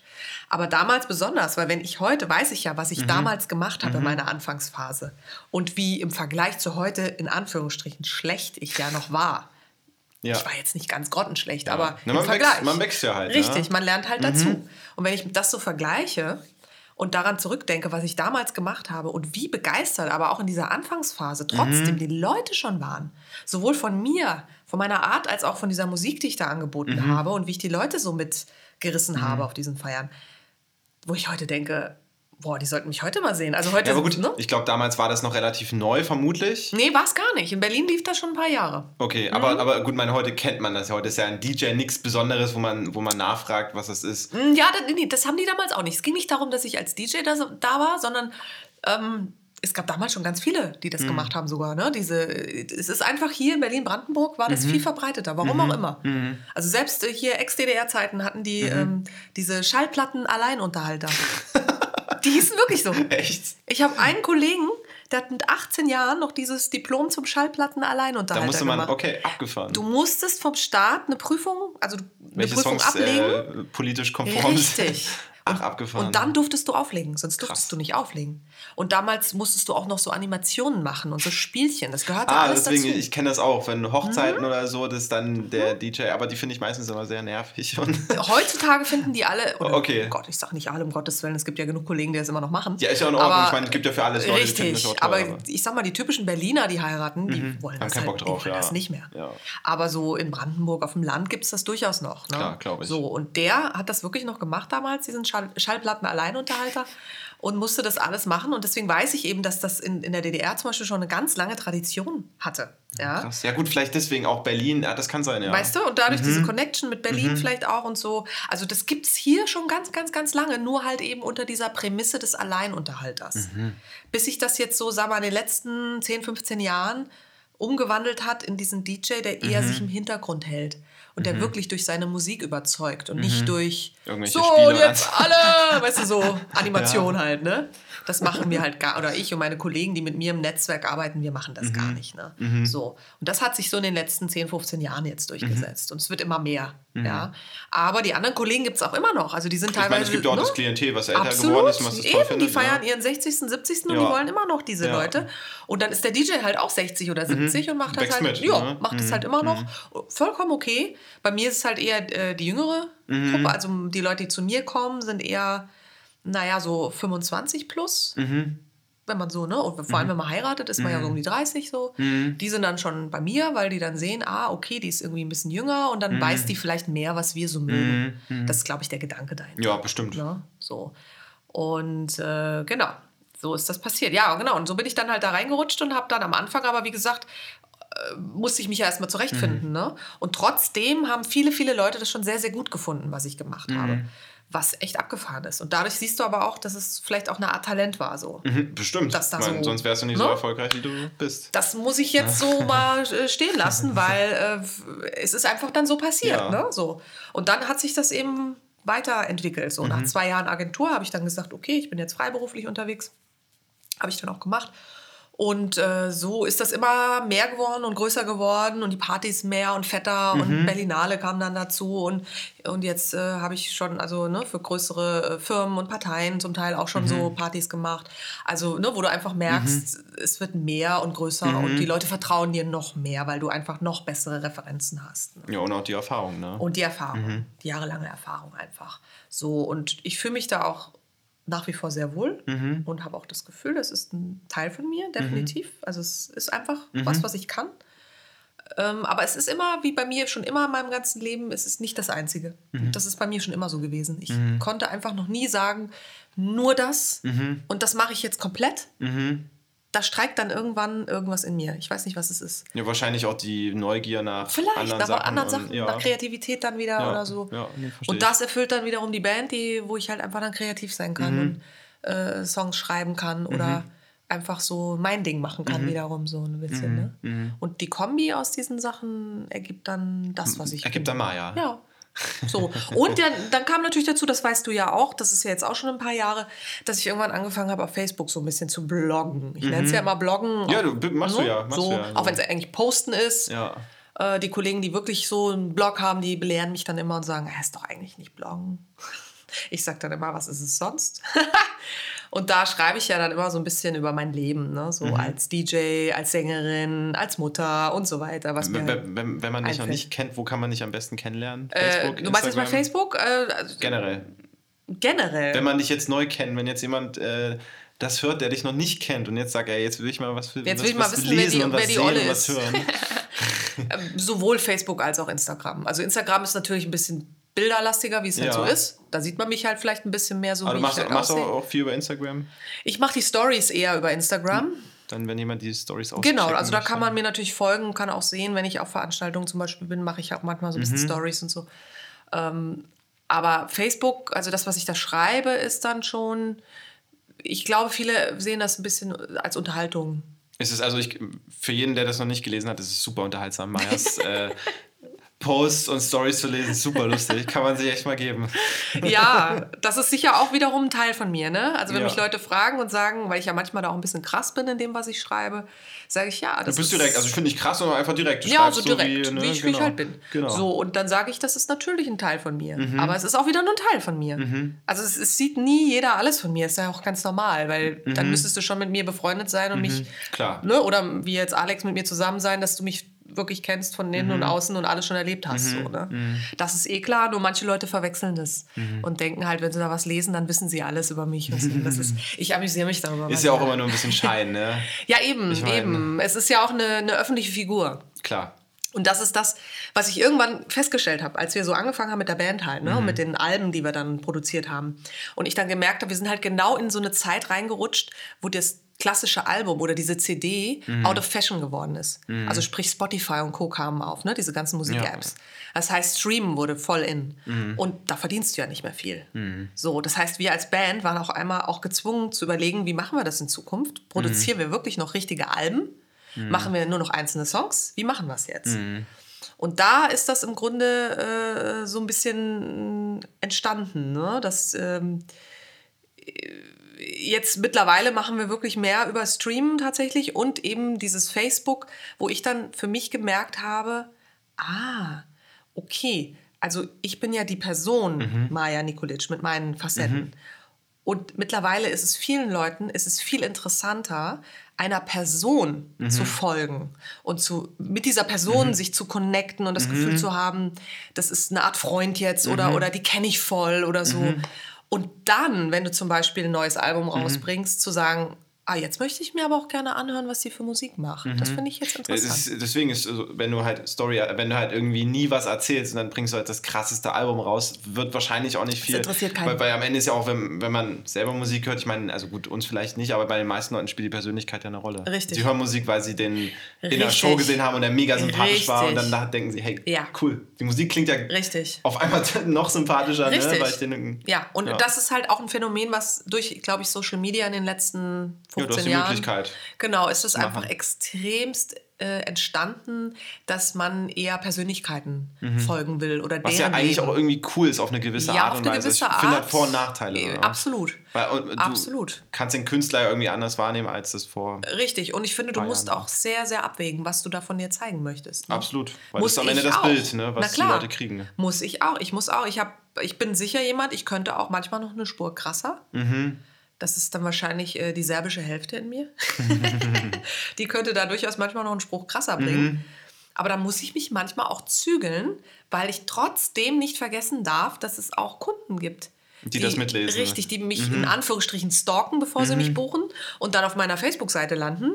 Aber damals besonders, weil wenn ich heute, weiß ich ja, was ich mhm. damals gemacht habe in mhm. meiner Anfangsphase und wie im Vergleich zu heute in Anführungsstrichen schlecht ich ja noch war. Ja. Ich war jetzt nicht ganz grottenschlecht, ja. aber Na, man, wächst, man wächst ja halt. Richtig, ja. man lernt halt mhm. dazu. Und wenn ich das so vergleiche und daran zurückdenke, was ich damals gemacht habe und wie begeistert, aber auch in dieser Anfangsphase trotzdem mhm. die Leute schon waren, sowohl von mir, von meiner Art, als auch von dieser Musik, die ich da angeboten mhm. habe und wie ich die Leute so mitgerissen mhm. habe auf diesen Feiern, wo ich heute denke, Boah, die sollten mich heute mal sehen. Also heute, ja, aber gut, ne? ich glaube, damals war das noch relativ neu, vermutlich. Nee, war es gar nicht. In Berlin lief das schon ein paar Jahre. Okay, mhm. aber, aber gut, meine, heute kennt man das. Heute ist ja ein DJ nichts Besonderes, wo man, wo man nachfragt, was das ist. Mm, ja, das, nee, das haben die damals auch nicht. Es ging nicht darum, dass ich als DJ da, da war, sondern ähm, es gab damals schon ganz viele, die das mhm. gemacht haben sogar. Ne? Diese, es ist einfach hier in Berlin-Brandenburg war das mhm. viel verbreiteter, warum mhm. auch immer. Mhm. Also selbst hier Ex-DDR-Zeiten hatten die mhm. ähm, diese Schallplatten-Alleinunterhalter. Die hießen wirklich so. Echt? Ich habe einen Kollegen, der hat mit 18 Jahren noch dieses Diplom zum Schallplatten-Alleinunterhalter Da musste man, gemacht. okay, abgefahren. Du musstest vom Staat eine Prüfung, also eine Welche Prüfung Songs, ablegen. Äh, politisch konform Richtig. Ach, abgefahren. Und dann durftest du auflegen, sonst durftest Krass. du nicht auflegen. Und damals musstest du auch noch so Animationen machen und so Spielchen. Das gehört ah, alles deswegen, dazu. ich kenne das auch, wenn Hochzeiten mhm. oder so, das ist dann der mhm. DJ, aber die finde ich meistens immer sehr nervig. Und Heutzutage finden die alle, oder, okay. oh Gott, ich sage nicht alle, um Gottes Willen, es gibt ja genug Kollegen, die das immer noch machen. Ja, ist ja in Ordnung, aber, ich meine, es gibt ja für alles Leute, Richtig, toll, aber, aber, ich sag mal, die typischen Berliner, die heiraten, die mhm. wollen, das, halt, Bock drauf, ja. das nicht mehr. Ja. Aber so in Brandenburg auf dem Land gibt es das durchaus noch. Ne? Klar, glaube ich. So, und der hat das wirklich noch gemacht damals, diesen Schall Schallplatten-Alleinunterhalter und musste das alles machen. Und deswegen weiß ich eben, dass das in, in der DDR zum Beispiel schon eine ganz lange Tradition hatte. Ja, Krass. ja gut, vielleicht deswegen auch Berlin, das kann sein, ja. Weißt du, und dadurch mhm. diese Connection mit Berlin mhm. vielleicht auch und so. Also das gibt es hier schon ganz, ganz, ganz lange, nur halt eben unter dieser Prämisse des Alleinunterhalters. Mhm. Bis sich das jetzt so, sagen wir mal, in den letzten 10, 15 Jahren umgewandelt hat in diesen DJ, der eher mhm. sich im Hintergrund hält und der mhm. wirklich durch seine Musik überzeugt und mhm. nicht durch so Spiele jetzt alle, weißt du so Animation ja. halt, ne? Das machen wir halt gar oder ich und meine Kollegen, die mit mir im Netzwerk arbeiten, wir machen das mhm. gar nicht, ne? Mhm. So und das hat sich so in den letzten 10, 15 Jahren jetzt durchgesetzt mhm. und es wird immer mehr, mhm. ja? Aber die anderen Kollegen gibt es auch immer noch, also die sind teilweise ich meine, es gibt auch ne? das Klientel, was älter Absolut. geworden ist und was es Eben, findet, die feiern ja. ihren 60., 70. und ja. die wollen immer noch diese ja. Leute und dann ist der DJ halt auch 60 oder 70 und macht das halt mit, ja, ne? macht das halt immer noch vollkommen okay. Bei mir ist es halt eher äh, die jüngere mhm. Gruppe. Also die Leute, die zu mir kommen, sind eher, naja, so 25 plus. Mhm. Wenn man so, ne? Und vor allem, mhm. wenn man heiratet, ist man ja so um die 30 so. Mhm. Die sind dann schon bei mir, weil die dann sehen, ah, okay, die ist irgendwie ein bisschen jünger und dann weiß die vielleicht mehr, was wir so mögen. Das ist, glaube ich, der Gedanke dahinter. Ja, bestimmt. Ne? So. Und äh, genau, so ist das passiert. Ja, genau. Und so bin ich dann halt da reingerutscht und habe dann am Anfang aber, wie gesagt, äh, musste ich mich ja erstmal zurechtfinden. Mhm. Ne? Und trotzdem haben viele, viele Leute das schon sehr, sehr gut gefunden, was ich gemacht mhm. habe. Was echt abgefahren ist. Und dadurch siehst du aber auch, dass es vielleicht auch eine Art Talent war. So. Mhm, bestimmt. Dass da ich mein, so, sonst wärst du nicht ne? so erfolgreich, wie du bist. Das muss ich jetzt so mal äh, stehen lassen, weil äh, es ist einfach dann so passiert. Ja. Ne? So. Und dann hat sich das eben weiterentwickelt. So. Nach mhm. zwei Jahren Agentur habe ich dann gesagt, okay, ich bin jetzt freiberuflich unterwegs. Habe ich dann auch gemacht. Und äh, so ist das immer mehr geworden und größer geworden und die Partys mehr und fetter mhm. und Berlinale kam dann dazu und, und jetzt äh, habe ich schon also ne, für größere äh, Firmen und Parteien zum Teil auch schon mhm. so Partys gemacht. Also ne, wo du einfach merkst, mhm. es wird mehr und größer und mhm. die Leute vertrauen dir noch mehr, weil du einfach noch bessere Referenzen hast. Ne? Ja und auch die Erfahrung. Ne? Und die Erfahrung, mhm. die jahrelange Erfahrung einfach. So und ich fühle mich da auch nach wie vor sehr wohl mhm. und habe auch das Gefühl, das ist ein Teil von mir, definitiv. Mhm. Also es ist einfach mhm. was, was ich kann. Ähm, aber es ist immer, wie bei mir schon immer in meinem ganzen Leben, es ist nicht das Einzige. Mhm. Das ist bei mir schon immer so gewesen. Ich mhm. konnte einfach noch nie sagen, nur das mhm. und das mache ich jetzt komplett da streikt dann irgendwann irgendwas in mir. Ich weiß nicht, was es ist. Ja, wahrscheinlich auch die Neugier nach Vielleicht, anderen aber Sachen. anderen Sachen, und, ja. nach Kreativität dann wieder ja, oder so. Ja, nee, und das erfüllt dann wiederum die Band, die, wo ich halt einfach dann kreativ sein kann mhm. und äh, Songs schreiben kann oder mhm. einfach so mein Ding machen kann, mhm. wiederum so ein bisschen. Ne? Mhm. Ne? Und die Kombi aus diesen Sachen ergibt dann das, was ich. Ergibt dann Maya. Ja. So. Und dann, dann kam natürlich dazu, das weißt du ja auch, das ist ja jetzt auch schon ein paar Jahre, dass ich irgendwann angefangen habe, auf Facebook so ein bisschen zu bloggen. Ich mhm. nenne es ja immer Bloggen. Ja, du machst so, du ja. Machst so, du ja so. Auch wenn es eigentlich Posten ist. Ja. Äh, die Kollegen, die wirklich so einen Blog haben, die belehren mich dann immer und sagen, es ist doch eigentlich nicht Bloggen. Ich sage dann immer, was ist es sonst? Und da schreibe ich ja dann immer so ein bisschen über mein Leben, ne? so mhm. als DJ, als Sängerin, als Mutter und so weiter. Was wenn, wenn, wenn, wenn man dich noch nicht kennt, wo kann man dich am besten kennenlernen? Äh, Facebook, äh, du meinst jetzt bei Facebook? Äh, also Generell. Generell. Wenn man dich jetzt neu kennt, wenn jetzt jemand äh, das hört, der dich noch nicht kennt und jetzt sagt, ey, jetzt will ich mal was für jetzt will ich mal wissen, lesen wer die, wer die Olle ist. hören. Ähm, sowohl Facebook als auch Instagram. Also Instagram ist natürlich ein bisschen bilderlastiger, wie es halt ja. halt so ist. Da sieht man mich halt vielleicht ein bisschen mehr so. Aber du machst, halt machst auch viel über Instagram? Ich mache die Stories eher über Instagram. Dann, wenn jemand die Stories auch Genau, also da kann man mir natürlich folgen, kann auch sehen, wenn ich auf Veranstaltungen zum Beispiel bin, mache ich auch manchmal so ein bisschen mhm. Stories und so. Ähm, aber Facebook, also das, was ich da schreibe, ist dann schon. Ich glaube, viele sehen das ein bisschen als Unterhaltung. Es ist also ich, für jeden, der das noch nicht gelesen hat, ist es super unterhaltsam. Mayas äh, Posts und Stories zu lesen, super lustig. Kann man sich echt mal geben. Ja, das ist sicher auch wiederum ein Teil von mir. Ne? Also wenn ja. mich Leute fragen und sagen, weil ich ja manchmal da auch ein bisschen krass bin in dem, was ich schreibe, sage ich ja. Das du bist direkt, also ich finde nicht krass, sondern einfach direkt. Du ja, so direkt, so wie, ne? wie, ich, genau. wie, ich, halt bin. Genau. So, und dann sage ich, das ist natürlich ein Teil von mir. Mhm. Aber es ist auch wieder nur ein Teil von mir. Mhm. Also es, es, sieht nie jeder alles von mir. Ist ja auch ganz normal, weil mhm. dann müsstest du schon mit mir befreundet sein und mhm. mich. Klar. Ne? Oder wie jetzt Alex mit mir zusammen sein, dass du mich wirklich kennst von innen mhm. und außen und alles schon erlebt hast. Mhm. So, ne? Mhm. Das ist eh klar, nur manche Leute verwechseln das mhm. und denken halt, wenn sie da was lesen, dann wissen sie alles über mich. das ist, ich amüsiere mich darüber. Ist ja auch immer nur ein bisschen Schein, ne? ja, eben, ich mein, eben. Es ist ja auch eine, eine öffentliche Figur. Klar. Und das ist das, was ich irgendwann festgestellt habe, als wir so angefangen haben mit der Band halt, ne, mhm. mit den Alben, die wir dann produziert haben. Und ich dann gemerkt habe, wir sind halt genau in so eine Zeit reingerutscht, wo das klassische Album oder diese CD mhm. out of fashion geworden ist. Mhm. Also sprich Spotify und Co. kamen auf, ne, diese ganzen Musik-Apps. Ja. Das heißt, Streamen wurde voll in. Mhm. Und da verdienst du ja nicht mehr viel. Mhm. So, das heißt, wir als Band waren auch einmal auch gezwungen zu überlegen, wie machen wir das in Zukunft? Produzieren mhm. wir wirklich noch richtige Alben? Mhm. Machen wir nur noch einzelne Songs? Wie machen wir es jetzt? Und da ist das im Grunde äh, so ein bisschen entstanden, ne? dass ähm, jetzt mittlerweile machen wir wirklich mehr über Streamen tatsächlich und eben dieses Facebook, wo ich dann für mich gemerkt habe, ah, okay, also ich bin ja die Person mhm. Maja Nikolic mit meinen Facetten. Mhm. Und mittlerweile ist es vielen Leuten, ist es viel interessanter, einer Person mhm. zu folgen und zu, mit dieser Person mhm. sich zu connecten und das mhm. Gefühl zu haben, das ist eine Art Freund jetzt oder, mhm. oder die kenne ich voll oder so. Mhm. Und dann, wenn du zum Beispiel ein neues Album mhm. rausbringst, zu sagen, Ah, jetzt möchte ich mir aber auch gerne anhören, was sie für Musik macht. Mhm. Das finde ich jetzt interessant. Ist, deswegen ist, also, wenn du halt Story, wenn du halt irgendwie nie was erzählst und dann bringst du halt das krasseste Album raus, wird wahrscheinlich auch nicht viel. Das interessiert keinen. Weil, weil am Ende ist ja auch, wenn, wenn man selber Musik hört, ich meine, also gut, uns vielleicht nicht, aber bei den meisten Leuten spielt die Persönlichkeit ja eine Rolle. Richtig. Sie hören Musik, weil sie den Richtig. in der Show gesehen haben und der mega sympathisch Richtig. war und dann denken sie, hey, ja. cool, die Musik klingt ja Richtig. auf einmal noch sympathischer, ne? Richtig. Ne? Weil ich den, ja, und ja. das ist halt auch ein Phänomen, was durch, glaube ich, Social Media in den letzten 15 ja, du hast die Jahren. Möglichkeit. Genau, ist es einfach extremst äh, entstanden, dass man eher Persönlichkeiten mhm. folgen will oder Was ja eigentlich Leben. auch irgendwie cool ist auf eine gewisse ja, Art und Weise. Ich finde halt Vor- und Nachteile. Äh, absolut. Weil, du absolut. kannst den Künstler irgendwie anders wahrnehmen, als das vor. Richtig, und ich finde, du musst auch sehr, sehr abwägen, was du davon dir zeigen möchtest. Ne? Absolut. Weil muss das ist am Ende das auch. Bild, ne, was die Leute kriegen. Muss ich auch. Ich muss auch. Ich, hab, ich bin sicher jemand, ich könnte auch manchmal noch eine Spur krasser. Mhm. Das ist dann wahrscheinlich äh, die serbische Hälfte in mir. die könnte da durchaus manchmal noch einen Spruch krasser bringen. Mhm. Aber da muss ich mich manchmal auch zügeln, weil ich trotzdem nicht vergessen darf, dass es auch Kunden gibt. Die, die das mitlesen. Richtig, die mich mhm. in Anführungsstrichen stalken, bevor mhm. sie mich mhm. buchen und dann auf meiner Facebook-Seite landen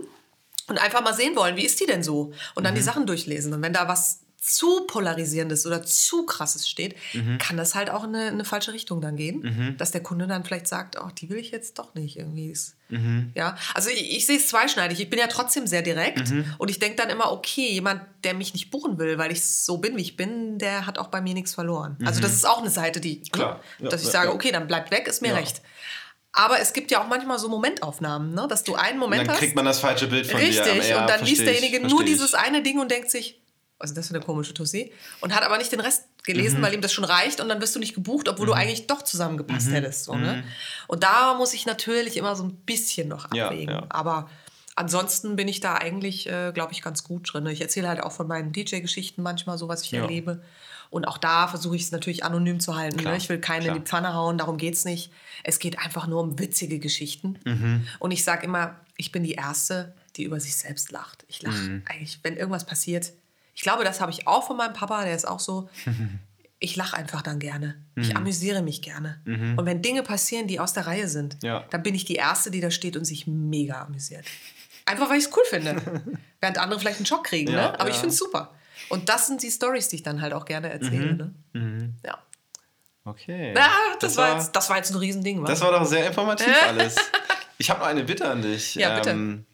und einfach mal sehen wollen, wie ist die denn so? Und dann die mhm. Sachen durchlesen. Und wenn da was zu polarisierendes oder zu krasses steht, mhm. kann das halt auch in eine, in eine falsche Richtung dann gehen, mhm. dass der Kunde dann vielleicht sagt, oh, die will ich jetzt doch nicht irgendwie. Mhm. Ja, also ich, ich sehe es zweischneidig. Ich bin ja trotzdem sehr direkt mhm. und ich denke dann immer, okay, jemand, der mich nicht buchen will, weil ich so bin, wie ich bin, der hat auch bei mir nichts verloren. Also das mhm. ist auch eine Seite, die, ne, Klar. Ja, dass ich ja, sage, ja. okay, dann bleibt weg, ist mir recht. Aber es gibt ja auch manchmal so Momentaufnahmen, ne? dass du einen Moment hast. Dann kriegt man das falsche Bild von Richtig, dir. Richtig, und dann liest derjenige nur dieses eine Ding und denkt sich, was ist das für eine komische Tussi? Und hat aber nicht den Rest gelesen, mhm. weil ihm das schon reicht und dann wirst du nicht gebucht, obwohl mhm. du eigentlich doch zusammengepasst mhm. hättest. So, ne? Mhm. Und da muss ich natürlich immer so ein bisschen noch abwägen. Ja, ja. Aber ansonsten bin ich da eigentlich, äh, glaube ich, ganz gut drin. Ich erzähle halt auch von meinen DJ-Geschichten manchmal so, was ich ja. erlebe. Und auch da versuche ich es natürlich anonym zu halten. Ne? Ich will keinen klar. in die Pfanne hauen, darum geht es nicht. Es geht einfach nur um witzige Geschichten. Mhm. Und ich sage immer, ich bin die Erste, die über sich selbst lacht. Ich lache mhm. eigentlich, wenn irgendwas passiert, ich glaube, das habe ich auch von meinem Papa, der ist auch so. Ich lache einfach dann gerne. Ich mhm. amüsiere mich gerne. Mhm. Und wenn Dinge passieren, die aus der Reihe sind, ja. dann bin ich die Erste, die da steht und sich mega amüsiert. Einfach weil ich es cool finde. Während andere vielleicht einen Schock kriegen, ja, ne? aber ja. ich finde es super. Und das sind die Stories, die ich dann halt auch gerne erzähle. Mhm. Ne? Mhm. Ja. Okay. Ja, das, das, war jetzt, das war jetzt ein Riesending. Das war doch sehr informativ alles. Ich habe noch eine Bitte an dich. Ja, bitte. Ähm,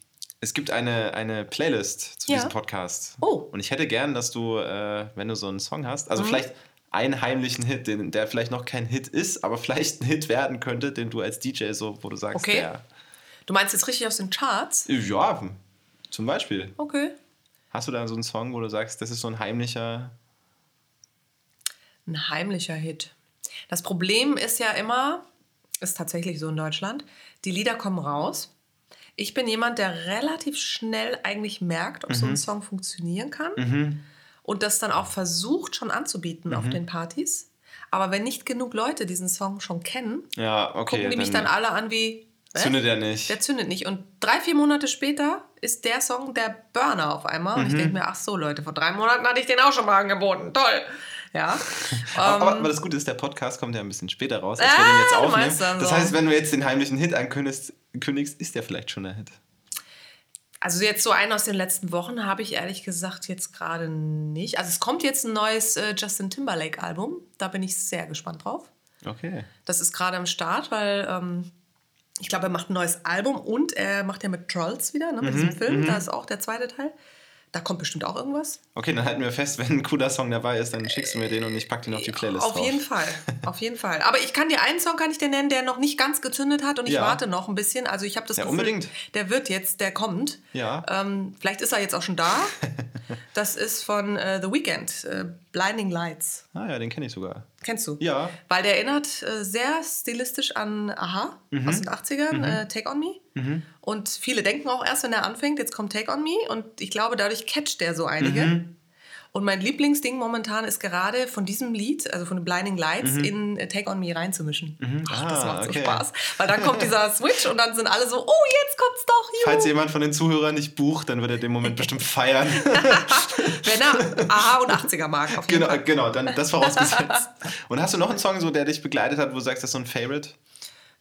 es gibt eine, eine Playlist zu ja. diesem Podcast. Oh. Und ich hätte gern, dass du, äh, wenn du so einen Song hast, also mhm. vielleicht einen heimlichen Hit, den, der vielleicht noch kein Hit ist, aber vielleicht ein Hit werden könnte, den du als DJ so, wo du sagst, okay. der. Du meinst jetzt richtig aus den Charts? Ja, zum Beispiel. Okay. Hast du da so einen Song, wo du sagst, das ist so ein heimlicher. Ein heimlicher Hit. Das Problem ist ja immer, ist tatsächlich so in Deutschland, die Lieder kommen raus ich bin jemand, der relativ schnell eigentlich merkt, ob mhm. so ein mhm. Song funktionieren kann mhm. und das dann auch versucht schon anzubieten mhm. auf den Partys. Aber wenn nicht genug Leute diesen Song schon kennen, ja, okay, gucken die mich dann, alle an wie Zündet er nicht. Der zündet nicht. Und drei, vier Monate später ist der Song der Burner auf einmal. Und ich mhm. denke mir, ach so, Leute, vor drei Monaten hatte ich den auch schon mal angeboten. Toll. Ja. aber, aber, ähm, das Gute ist, der Podcast kommt ja ein bisschen später raus, als ah, wir den jetzt aufnehmen. Das heißt, wenn du jetzt den heimlichen Hit ankündigst, kündigst, ist der vielleicht schon der Hit. Also jetzt so einen aus den letzten Wochen habe ich ehrlich gesagt jetzt gerade nicht. Also es kommt jetzt ein neues äh, Justin Timberlake Album. Da bin ich sehr gespannt drauf. Okay. Das ist gerade am Start, weil ähm, ich glaube, er macht ein neues Album und er macht ja mit Trolls wieder, ne, mit mhm, diesem Film. Mhm. Da ist auch der zweite Teil. Da kommt bestimmt auch irgendwas. Okay, dann halten wir fest, wenn ein cooler Song dabei ist, dann schickst du mir den und ich pack den auf die Playlist Auf drauf. jeden Fall, auf jeden Fall. Aber ich kann dir einen Song kann ich dir nennen, der noch nicht ganz gezündet hat und ich ja. warte noch ein bisschen. Also ich habe das ja, Gefühl, unbedingt. der wird jetzt, der kommt. Ja. Ähm, vielleicht ist er jetzt auch schon da. Das ist von äh, The Weeknd, äh, Blinding Lights. Ah ja, den kenne ich sogar. Kennst du? Ja. Weil der erinnert äh, sehr stilistisch an Aha mhm. aus den 80ern, mhm. Äh, Take On Me. Mhm. Und viele denken auch erst, wenn er anfängt, jetzt kommt Take On Me. Und ich glaube, dadurch catcht er so einige. Und mein Lieblingsding momentan ist gerade von diesem Lied, also von den Blinding Lights, mhm. in äh, Take On Me reinzumischen. Mhm. Ach, das ah, macht okay. so Spaß. Weil dann kommt dieser Switch und dann sind alle so, oh, jetzt kommt's doch. Juhu. Falls jemand von den Zuhörern nicht bucht, dann wird er den Moment bestimmt feiern. Wenn er AHA und 80er mag, auf jeden genau, Fall. Genau, dann das vorausgesetzt. und hast du noch einen Song, so, der dich begleitet hat, wo du sagst, das ist so ein Favorite?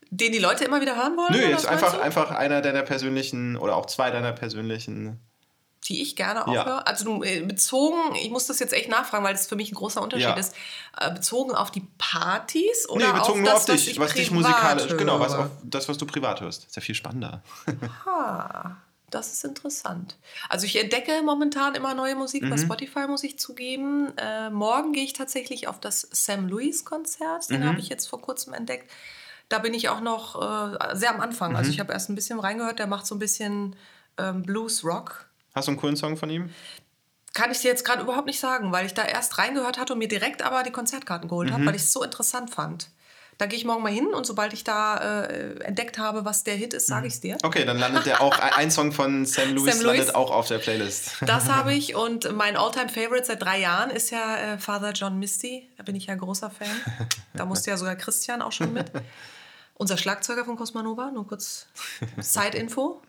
Den die Leute immer wieder hören wollen? Nö, jetzt einfach, einfach einer deiner persönlichen oder auch zwei deiner persönlichen die ich gerne auch ja. höre. Also äh, bezogen, ich muss das jetzt echt nachfragen, weil das für mich ein großer Unterschied ja. ist. Äh, bezogen auf die Partys oder nee, bezogen auf nur das, auf dich, was, was dich musikalisch, höre. genau, was auf das, was du privat hörst. Ist ja viel spannender. Ha, das ist interessant. Also ich entdecke momentan immer neue Musik. Mhm. Bei Spotify muss ich zugeben. Äh, morgen gehe ich tatsächlich auf das Sam Lewis Konzert. Den mhm. habe ich jetzt vor kurzem entdeckt. Da bin ich auch noch äh, sehr am Anfang. Also mhm. Also ich habe erst ein bisschen reingehört. Der macht so ein bisschen ähm, Blues Rock. Hast du einen coolen Song von ihm? Kann ich dir jetzt gerade überhaupt nicht sagen, weil ich da erst reingehört hatte und mir direkt aber die Konzertkarten geholt mhm. habe, weil ich es so interessant fand. Da gehe ich morgen mal hin und sobald ich da äh, entdeckt habe, was der Hit ist, sage ich es dir. Okay, dann landet der auch, ein Song von Sam Lewis, Sam landet auch auf der Playlist. Das habe ich und mein Alltime favorite seit drei Jahren ist ja äh, Father John Misty. Da bin ich ja großer Fan. Da musste ja sogar Christian auch schon mit. Unser Schlagzeuger von Cosmanova, nur kurz Side-Info.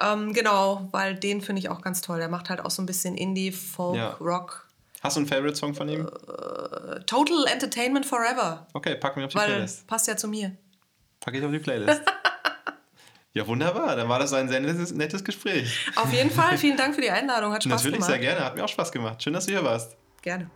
Ähm, genau, weil den finde ich auch ganz toll. Der macht halt auch so ein bisschen Indie, Folk, ja. Rock. Hast du einen Favorite-Song von ihm? Uh, Total Entertainment Forever. Okay, packen wir auf die weil Playlist. Passt ja zu mir. Packe ich auf die Playlist. ja, wunderbar. Dann war das ein sehr nettes, nettes Gespräch. Auf jeden Fall. Vielen Dank für die Einladung. Hat Spaß Natürlich, gemacht. Natürlich, sehr gerne. Hat mir auch Spaß gemacht. Schön, dass du hier warst. Gerne.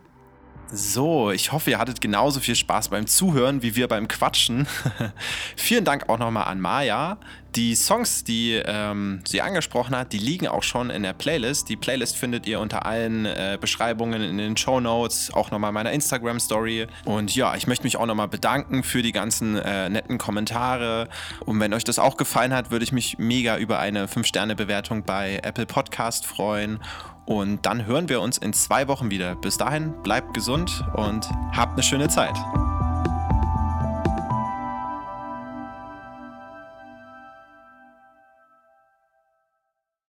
So, ich hoffe, ihr hattet genauso viel Spaß beim Zuhören wie wir beim Quatschen. Vielen Dank auch nochmal an Maya. Die Songs, die ähm, sie angesprochen hat, die liegen auch schon in der Playlist. Die Playlist findet ihr unter allen äh, Beschreibungen in den Show Notes, auch nochmal meiner Instagram-Story. Und ja, ich möchte mich auch nochmal bedanken für die ganzen äh, netten Kommentare. Und wenn euch das auch gefallen hat, würde ich mich mega über eine 5-Sterne-Bewertung bei Apple Podcast freuen. Und dann hören wir uns in zwei Wochen wieder. Bis dahin, bleibt gesund und habt eine schöne Zeit.